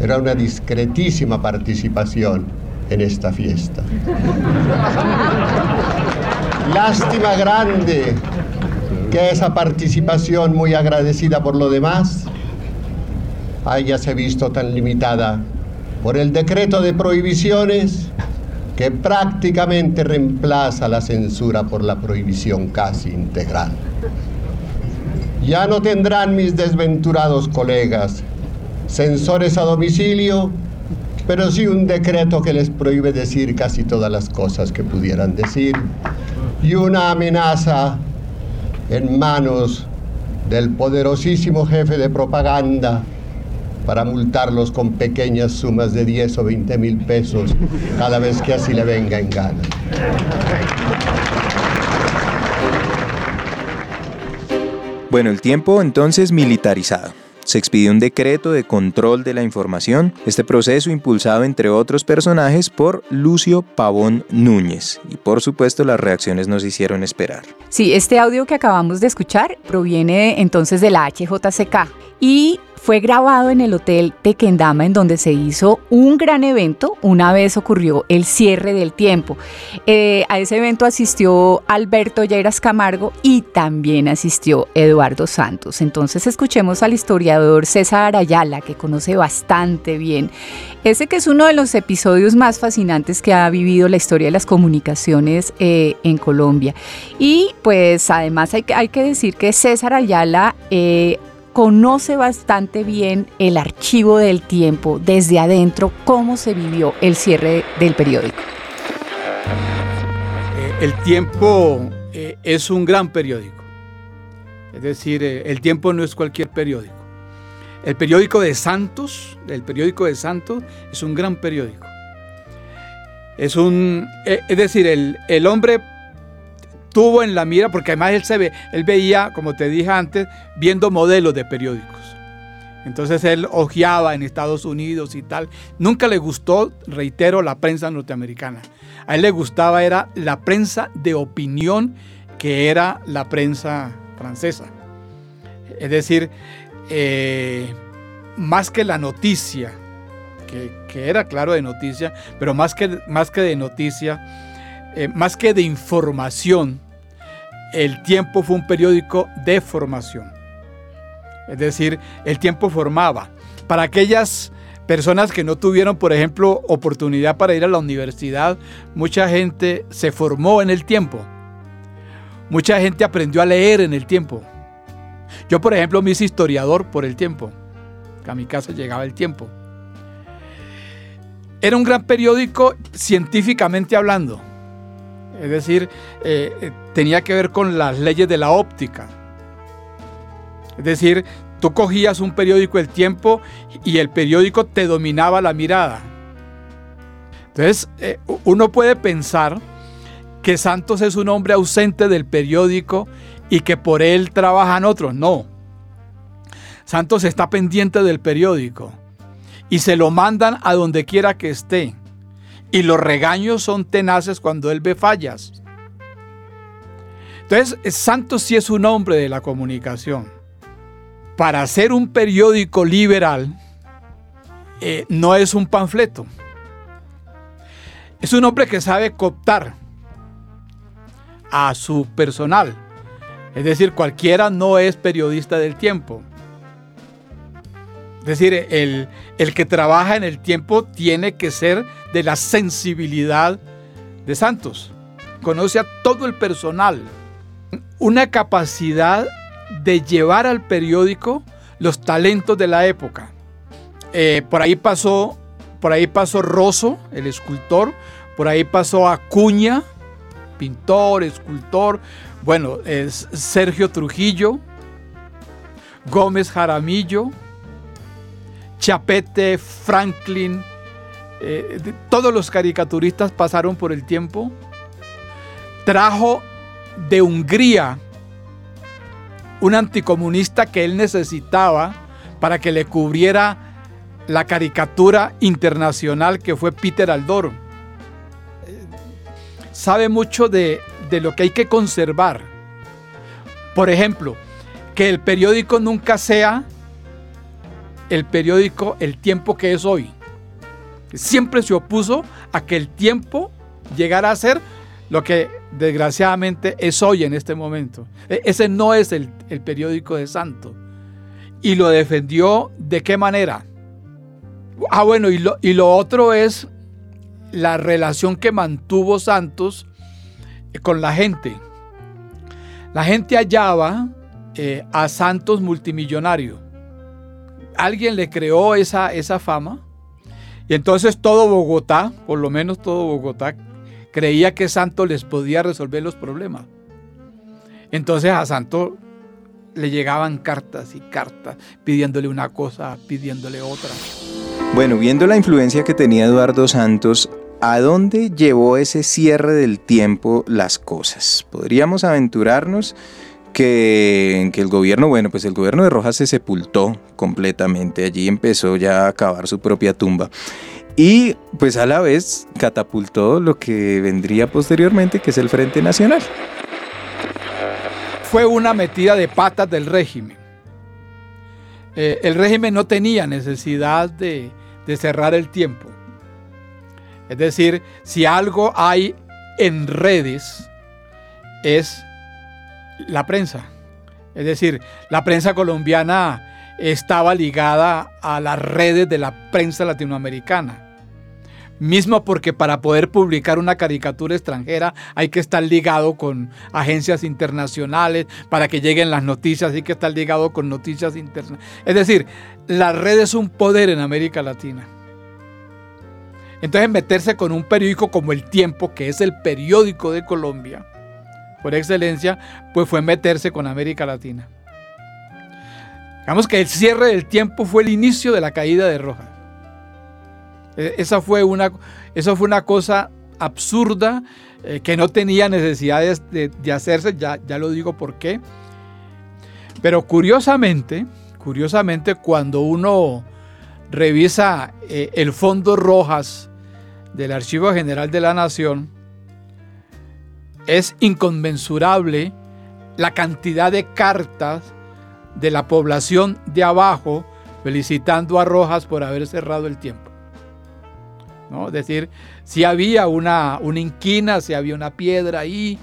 era una discretísima participación en esta fiesta. Lástima grande que esa participación muy agradecida por lo demás hayase visto tan limitada por el decreto de prohibiciones que prácticamente reemplaza la censura por la prohibición casi integral. Ya no tendrán mis desventurados colegas censores a domicilio, pero sí un decreto que les prohíbe decir casi todas las cosas que pudieran decir y una amenaza en manos del poderosísimo jefe de propaganda para multarlos con pequeñas sumas de 10 o 20 mil pesos cada vez que así le venga en gana. Bueno, el tiempo entonces militarizado. Se expidió un decreto de control de la información, este proceso impulsado entre otros personajes por Lucio Pavón Núñez. Y por supuesto las reacciones nos hicieron esperar. Sí, este audio que acabamos de escuchar proviene entonces de la HJCK y fue grabado en el Hotel Tequendama en donde se hizo un gran evento. Una vez ocurrió el cierre del tiempo. Eh, a ese evento asistió Alberto Lleras Camargo y también asistió Eduardo Santos. Entonces escuchemos al historiador César Ayala, que conoce bastante bien. Ese que es uno de los episodios más fascinantes que ha vivido la historia de las comunicaciones eh, en Colombia. Y pues además hay, que decir que César Ayala... Eh, conoce bastante bien el archivo del tiempo desde adentro, cómo se vivió el cierre del periódico. Eh, el tiempo eh, es un gran periódico. Es decir, eh, el tiempo no es cualquier periódico. El periódico de Santos, el periódico de Santos, es un gran periódico. Es un, es decir, el, el hombre tuvo en la mira, porque además él, se ve, él veía, como te dije antes, viendo modelos de periódicos. Entonces él hojeaba en Estados Unidos y tal. Nunca le gustó, reitero, la prensa norteamericana. A él le gustaba era la prensa de opinión que era la prensa francesa. Es decir, eh, más que la noticia, que, que, era claro de noticia, pero más que, más que de noticia, eh, más que de información, el tiempo fue un periódico de formación. Es decir, el tiempo formaba. Para aquellas personas que no tuvieron, por ejemplo, oportunidad para ir a la universidad, mucha gente se formó en el tiempo. Mucha gente aprendió a leer en el tiempo. Yo, por ejemplo, me hice historiador por el tiempo. a mi casa llegaba el tiempo. Era un gran periódico científicamente hablando es decir, eh, eh, tenía que ver con las leyes de la óptica. Es decir, tú cogías un periódico El Tiempo y el periódico te dominaba la mirada. Entonces, eh, uno puede pensar que Santos es un hombre ausente del periódico y que por él trabajan otros. No. Santos está pendiente del periódico y se lo mandan a donde quiera que esté. Y los regaños son tenaces cuando él ve fallas. Entonces, Santos sí es un hombre de la comunicación. para ser un periódico liberal, eh, no es un panfleto. Es un hombre que sabe cooptar a su personal. Es decir, cualquiera no es periodista del tiempo. Es decir, el, el, que trabaja en el tiempo tiene que ser de la sensibilidad de Santos. Conoce a todo el personal. Una capacidad de llevar al periódico los talentos de la época. Eh, por ahí pasó, por ahí pasó Rosso, el escultor, por ahí pasó Acuña, pintor, escultor, bueno, es Sergio Trujillo, Gómez Jaramillo, Chapete, Franklin, eh, todos los caricaturistas pasaron por el tiempo. Trajo de Hungría un anticomunista que él necesitaba para que le cubriera la caricatura internacional que fue Peter Aldoro. Sabe mucho de, de lo que hay que conservar. Por ejemplo, que el periódico nunca sea el periódico El Tiempo que es hoy. Siempre se opuso a que el tiempo llegara a ser lo que desgraciadamente es hoy en este momento. E, ese no es el, periódico de Santos. Y lo defendió de qué manera. Ah, bueno, y lo, y lo otro es la relación que mantuvo Santos con la gente. La gente hallaba eh, a Santos multimillonario. Alguien le creó esa, esa fama. Y entonces todo Bogotá, por lo menos todo Bogotá, creía que Santo les podía resolver los problemas. Entonces a Santo le llegaban cartas y cartas pidiéndole una cosa, pidiéndole otra. Bueno, viendo la influencia que tenía Eduardo Santos, ¿a dónde llevó ese cierre del tiempo las cosas? Podríamos aventurarnos que, que, el gobierno, bueno, pues el gobierno de Rojas se sepultó completamente, allí empezó ya a acabar su propia tumba. Y pues a la vez catapultó lo que vendría posteriormente, que es el Frente Nacional. Fue una metida de patas del régimen. Eh, el régimen no tenía necesidad de, de cerrar el tiempo. Es decir, si algo hay en redes, es la prensa. Es decir, la prensa colombiana estaba ligada a las redes de la prensa latinoamericana. Mismo porque para poder publicar una caricatura extranjera hay que estar ligado con agencias internacionales, para que lleguen las noticias hay que estar ligado con noticias internacionales. Es decir, la red es un poder en América Latina. Entonces meterse con un periódico como El Tiempo, que es el periódico de Colombia, por excelencia, pues fue meterse con América Latina. Digamos que el cierre del tiempo fue el inicio de la caída de Rojas. E, esa fue una, eso fue una cosa absurda eh, que no tenía necesidad de, hacerse, ya, ya, lo digo por qué. Pero curiosamente, curiosamente cuando uno revisa eh, el fondo Rojas del Archivo General de la Nación, es inconmensurable la cantidad de cartas de la población de abajo felicitando a Rojas por haber cerrado el tiempo. ¿No? Es decir, si había una, inquina, si había una piedra ahí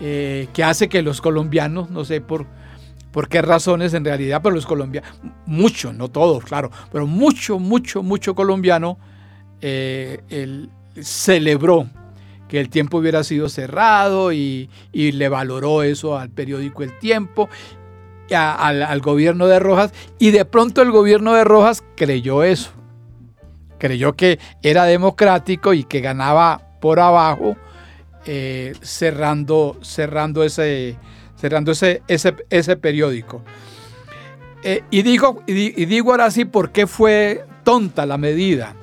eh, que hace que los colombianos, no sé por, por qué razones en realidad, pero los colombianos, mucho, no todos, claro, pero mucho, mucho, mucho colombiano eh, celebró que el tiempo hubiera sido cerrado y, y, le valoró eso al periódico El Tiempo al, gobierno de Rojas y de pronto el gobierno de Rojas creyó eso. Creyó que era democrático y que ganaba por abajo eh, cerrando, cerrando, ese, cerrando ese, ese, periódico. Eh, y, digo, y digo ahora sí por qué fue tonta la medida.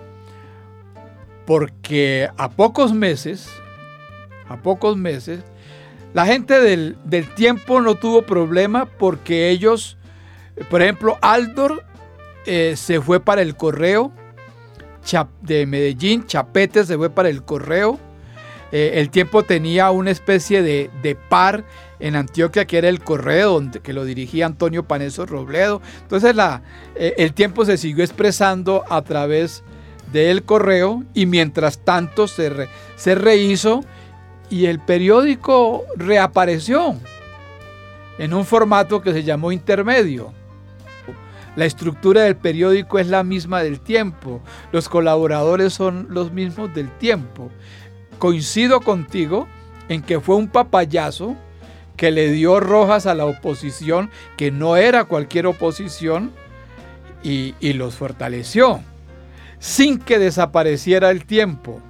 Porque a pocos meses, a pocos meses, la gente del, tiempo no tuvo problema porque ellos, por ejemplo, Aldor eh, se fue para el correo de Medellín, Chapete se fue para el correo, Eh, el tiempo tenía una especie de, par en Antioquia que era el correo, que lo dirigía Antonio Paneso Robledo. Entonces la, eh, el tiempo se siguió expresando a través del correo y mientras tanto se, se rehizo y el periódico reapareció en un formato que se llamó intermedio. La estructura del periódico es la misma del tiempo, los colaboradores son los mismos del tiempo. Coincido contigo en que fue un papayazo que le dio rojas a la oposición, que no era cualquier oposición, y, y los fortaleció, sin que desapareciera el tiempo.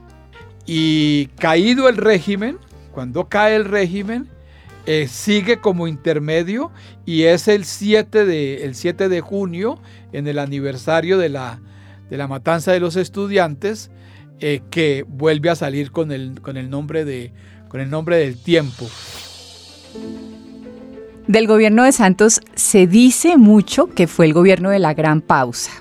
Y caído el régimen, cuando cae el régimen, eh, sigue como intermedio y es el 7 de, el 7 de junio, en el aniversario de la, de la matanza de los estudiantes, eh, que vuelve a salir con el, con, el nombre de, con el nombre del tiempo. Del gobierno de Santos se dice mucho que fue el gobierno de la gran pausa,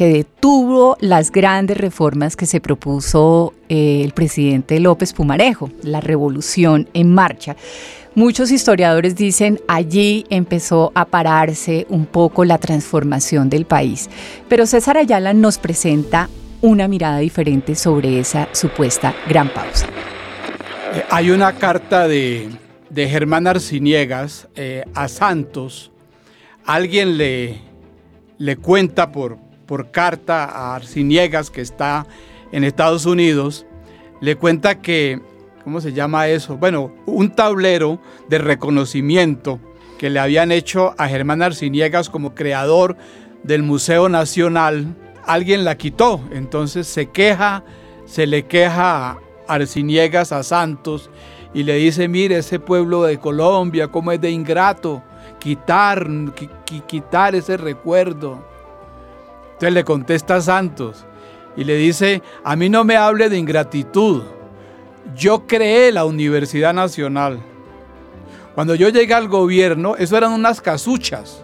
que detuvo las grandes reformas que se propuso eh, el presidente López Pumarejo, la revolución en marcha. Muchos historiadores dicen allí empezó a pararse un poco la transformación del país, pero César Ayala nos presenta una mirada diferente sobre esa supuesta gran pausa. Eh, hay una carta de, Germán Arciniegas eh, a Santos. Alguien le, le cuenta por, por carta a Arciniegas, que está en Estados Unidos, le cuenta que ¿cómo se llama eso? Bueno, un tablero de reconocimiento que le habían hecho a Germán Arciniegas como creador del Museo Nacional. Alguien la quitó, entonces se queja, se le queja a Arciniegas a Santos y le dice, mire, ese pueblo de Colombia, cómo es de ingrato, quitar, quitar ese recuerdo. Entonces le contesta Santos y le dice, a mí no me hable de ingratitud yo creé la Universidad Nacional. Cuando yo llegué al gobierno, eso eran unas casuchas.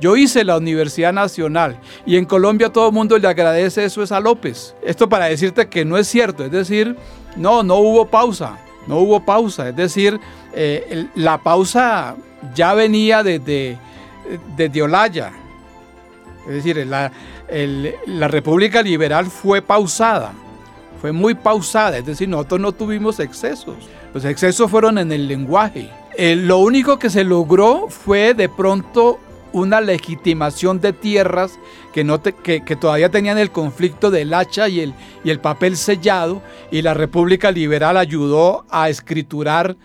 Yo hice la Universidad Nacional y en Colombia todo el mundo le agradece eso es a López. Esto para decirte que no es cierto, es decir, no, no hubo pausa, no hubo pausa, es decir, eh, la pausa ya venía desde, desde Olaya. Es decir, la, la República Liberal fue pausada fue muy pausada, es decir, nosotros no tuvimos excesos. Los excesos fueron en el lenguaje. Eh, lo único que se logró fue de pronto una legitimación de tierras que, no que, todavía tenían el conflicto del hacha y el, y el papel sellado y la República Liberal ayudó a escriturar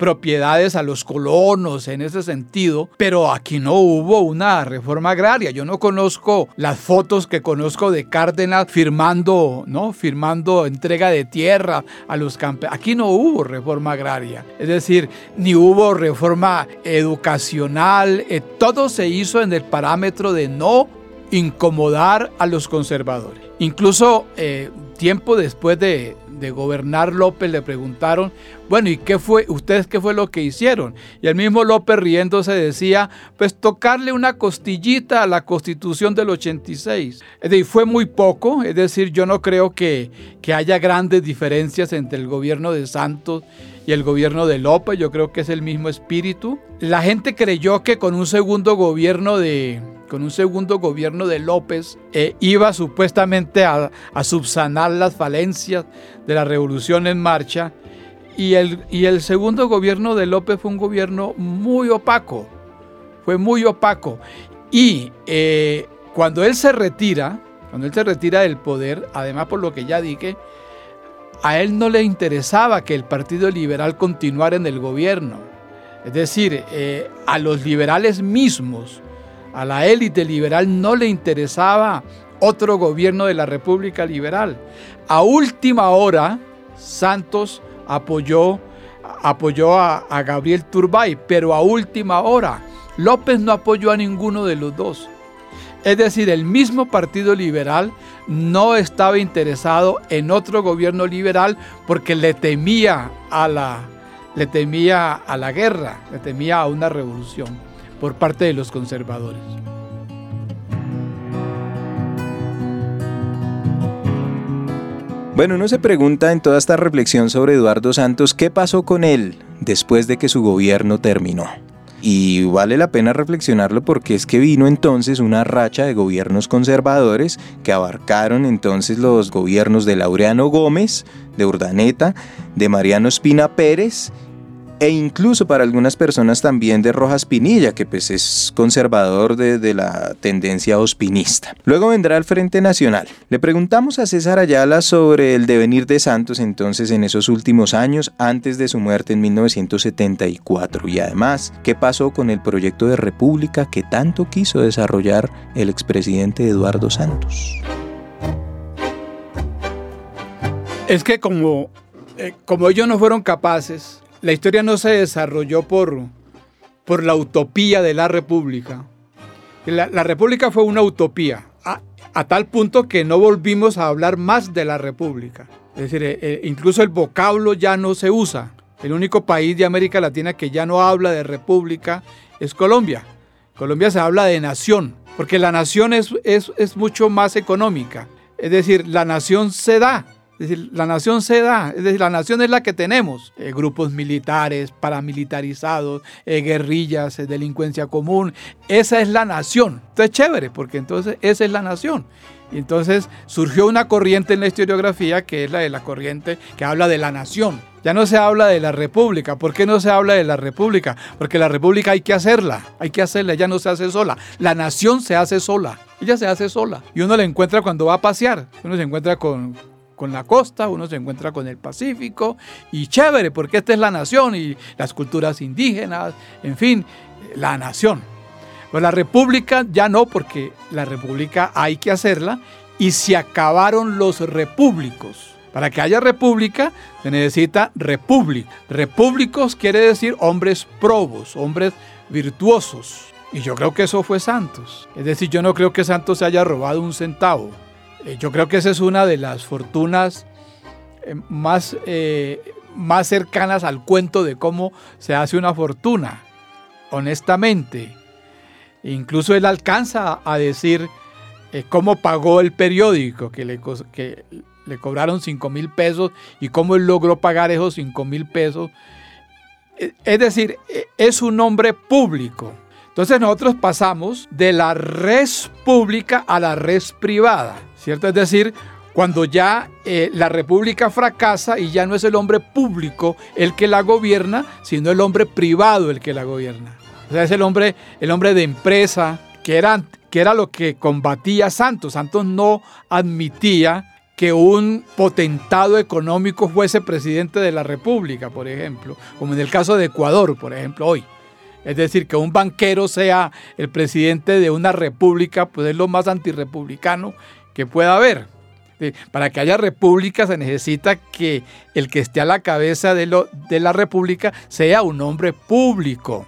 propiedades a los colonos en ese sentido, pero aquí no hubo una reforma agraria. Yo no conozco las fotos que conozco de Cárdenas firmando, ¿no? Firmando entrega de tierra a los campesinos. Aquí no hubo reforma agraria. Es decir, ni hubo reforma educacional. Eh, todo se hizo en el parámetro de no incomodar a los conservadores. Incluso eh, tiempo después de, gobernar López le preguntaron, bueno, ¿y qué fue, ustedes qué fue lo que hicieron? Y el mismo López riéndose decía, pues tocarle una costillita a la constitución del 86. Es decir, fue muy poco, es decir, yo no creo que, haya grandes diferencias entre el gobierno de Santos el gobierno de López, yo creo que es el mismo espíritu. La gente creyó que con un segundo gobierno de, con un segundo gobierno de López, eh, iba supuestamente a, subsanar las falencias de la revolución en marcha. Y el, y el segundo gobierno de López fue un gobierno muy opaco, fue muy opaco. Y eh, cuando él se retira, cuando él se retira del poder, además por lo que ya dije, a él no le interesaba que el Partido Liberal continuara en el gobierno. Es decir, eh, a los liberales mismos a la élite liberal no le interesaba otro gobierno de la República Liberal. A última hora, Santos apoyó, apoyó a, a Gabriel Turbay, pero a última hora. López no apoyó a ninguno de los dos. Es decir, el mismo Partido Liberal no estaba interesado en otro gobierno liberal porque le temía a la, le temía a la guerra, le temía a una revolución por parte de los conservadores. Bueno, uno se pregunta en toda esta reflexión sobre Eduardo Santos, ¿qué pasó con él después de que su gobierno terminó? Y vale la pena reflexionarlo porque es que vino entonces una racha de gobiernos conservadores que abarcaron entonces los gobiernos de Laureano Gómez, de Urdaneta, de Mariano Espina Pérez e incluso para algunas personas también de Rojas Pinilla, que pues es conservador de, la tendencia ospinista. Luego vendrá el Frente Nacional. Le preguntamos a César Ayala sobre el devenir de Santos entonces en esos últimos años, antes de su muerte en 1974, y además, qué pasó con el proyecto de república que tanto quiso desarrollar el expresidente Eduardo Santos. Es que como, eh, como ellos no fueron capaces la historia no se desarrolló por, por la utopía de la República. La, República fue una utopía, a, tal punto que no volvimos a hablar más de la República. Es decir, eh, eh, incluso el vocablo ya no se usa. El único país de América Latina que ya no habla de República es Colombia. Colombia se habla de nación, porque la nación es, es, es mucho más económica. Es decir, la nación se da, es decir, la nación se da, es decir, la nación es la que tenemos. Eh, grupos militares, paramilitarizados, eh, guerrillas, eh, delincuencia común. Esa es la nación. Esto es chévere, porque entonces esa es la nación. Y entonces surgió una corriente en la historiografía que es la de la corriente que habla de la nación. Ya no se habla de la república. ¿Por qué no se habla de la república? Porque la república hay que hacerla. Hay que hacerla, ya no se hace sola. La nación se hace sola. Ella se hace sola. Y uno la encuentra cuando va a pasear. Uno se encuentra con, con la costa, uno se encuentra con el Pacífico y chévere, porque esta es la nación y las culturas indígenas, en fin, la nación. Pues la república ya no, porque la república hay que hacerla y se acabaron los repúblicos. Para que haya república se necesita república. Repúblicos quiere decir hombres probos, hombres virtuosos. Y yo creo que eso fue Santos. Es decir, yo no creo que Santos se haya robado un centavo. Eh, yo creo que esa es una de las fortunas eh, más, eh, más cercanas al cuento de cómo se hace una fortuna, honestamente. Incluso él alcanza a decir cómo pagó el periódico, que le, que le cobraron 5 mil pesos y cómo él logró pagar esos 5 mil pesos. Es decir, es un hombre público. Entonces nosotros pasamos de la res pública a la res privada. ¿cierto? Es decir, cuando ya eh, la república fracasa y ya no es el hombre público el que la gobierna, sino el hombre privado el que la gobierna. O sea, es el hombre, el hombre de empresa, que era, que era lo que combatía Santos. Santos no admitía que un potentado económico fuese presidente de la república, por ejemplo, como en el caso de Ecuador, por ejemplo, hoy. Es decir, que un banquero sea el presidente de una república, pues es lo más antirrepublicano que pueda haber. Para que haya república se necesita que el que esté a la cabeza de, la república sea un hombre público.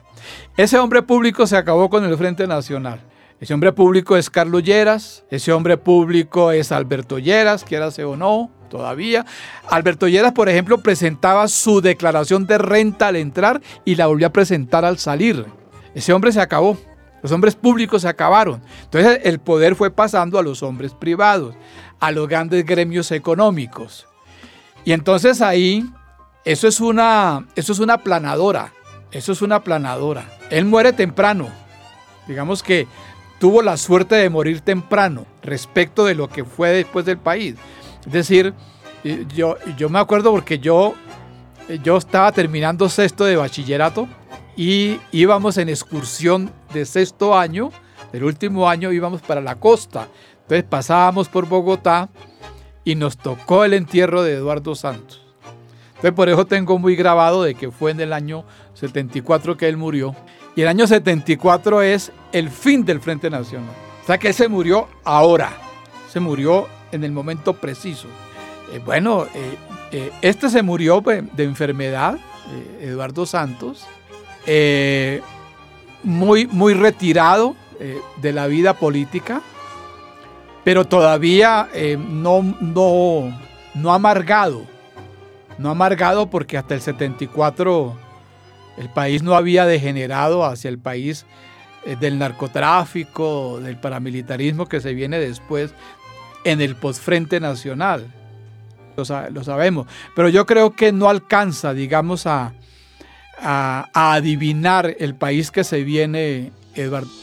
Ese hombre público se acabó con el Frente Nacional. Ese hombre público es Carlos Lleras, ese hombre público es Alberto Lleras, quierase o no, todavía. Alberto Lleras, por ejemplo, presentaba su declaración de renta al entrar y la volvió a presentar al salir. Ese hombre se acabó. Los hombres públicos se acabaron. Entonces el poder fue pasando a los hombres privados, a los grandes gremios económicos. Y entonces ahí, eso es una, eso es una planadora. Eso es una planadora. Él muere temprano. Digamos que tuvo la suerte de morir temprano respecto de lo que fue después del país. Es decir, yo, yo me acuerdo porque yo, yo estaba terminando sexto de bachillerato y íbamos en excursión de sexto año, del último año íbamos para la costa. Entonces pasábamos por Bogotá y nos tocó el entierro de Eduardo Santos. Entonces por eso tengo muy grabado de que fue en el año 74 que él murió. Y el año 74 es el fin del Frente Nacional. O sea que él se murió ahora, se murió en el momento preciso. Eh, bueno, eh, eh, este se murió de enfermedad, Eduardo Santos, muy, muy retirado de la vida política, pero todavía no, no, no amargado. No amargado porque hasta el 74 el país no había degenerado hacia el país del narcotráfico, del paramilitarismo que se viene después en el postfrente nacional. lo, sabemos. Pero yo creo que no alcanza, digamos, a, a, a adivinar el país que se viene, Eduardo.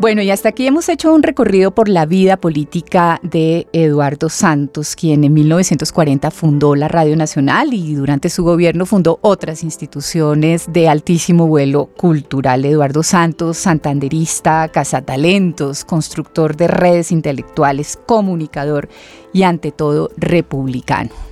Bueno, y hasta aquí hemos hecho un recorrido por la vida política de Eduardo Santos, quien en 1940 fundó la Radio Nacional y durante su gobierno fundó otras instituciones de altísimo vuelo cultural. Eduardo Santos, santanderista, cazatalentos, constructor de redes intelectuales, comunicador y ante todo republicano.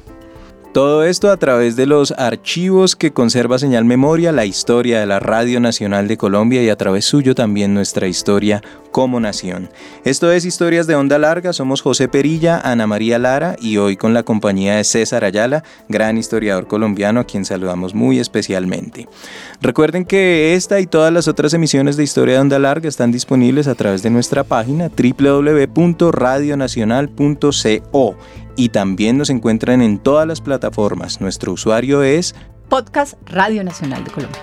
Todo esto a través de los archivos que conserva Señal Memoria, la historia de la Radio Nacional de Colombia y a través suyo también nuestra historia como nación. Esto es Historias de Onda Larga, somos José Perilla, Ana María Lara y hoy con la compañía de César Ayala, gran historiador colombiano a quien saludamos muy especialmente. Recuerden que esta y todas las otras emisiones de Historia de Onda Larga están disponibles a través de nuestra página www.radionacional.co y también nos encuentran en todas las plataformas. Nuestro usuario es Podcast Radio Nacional de Colombia.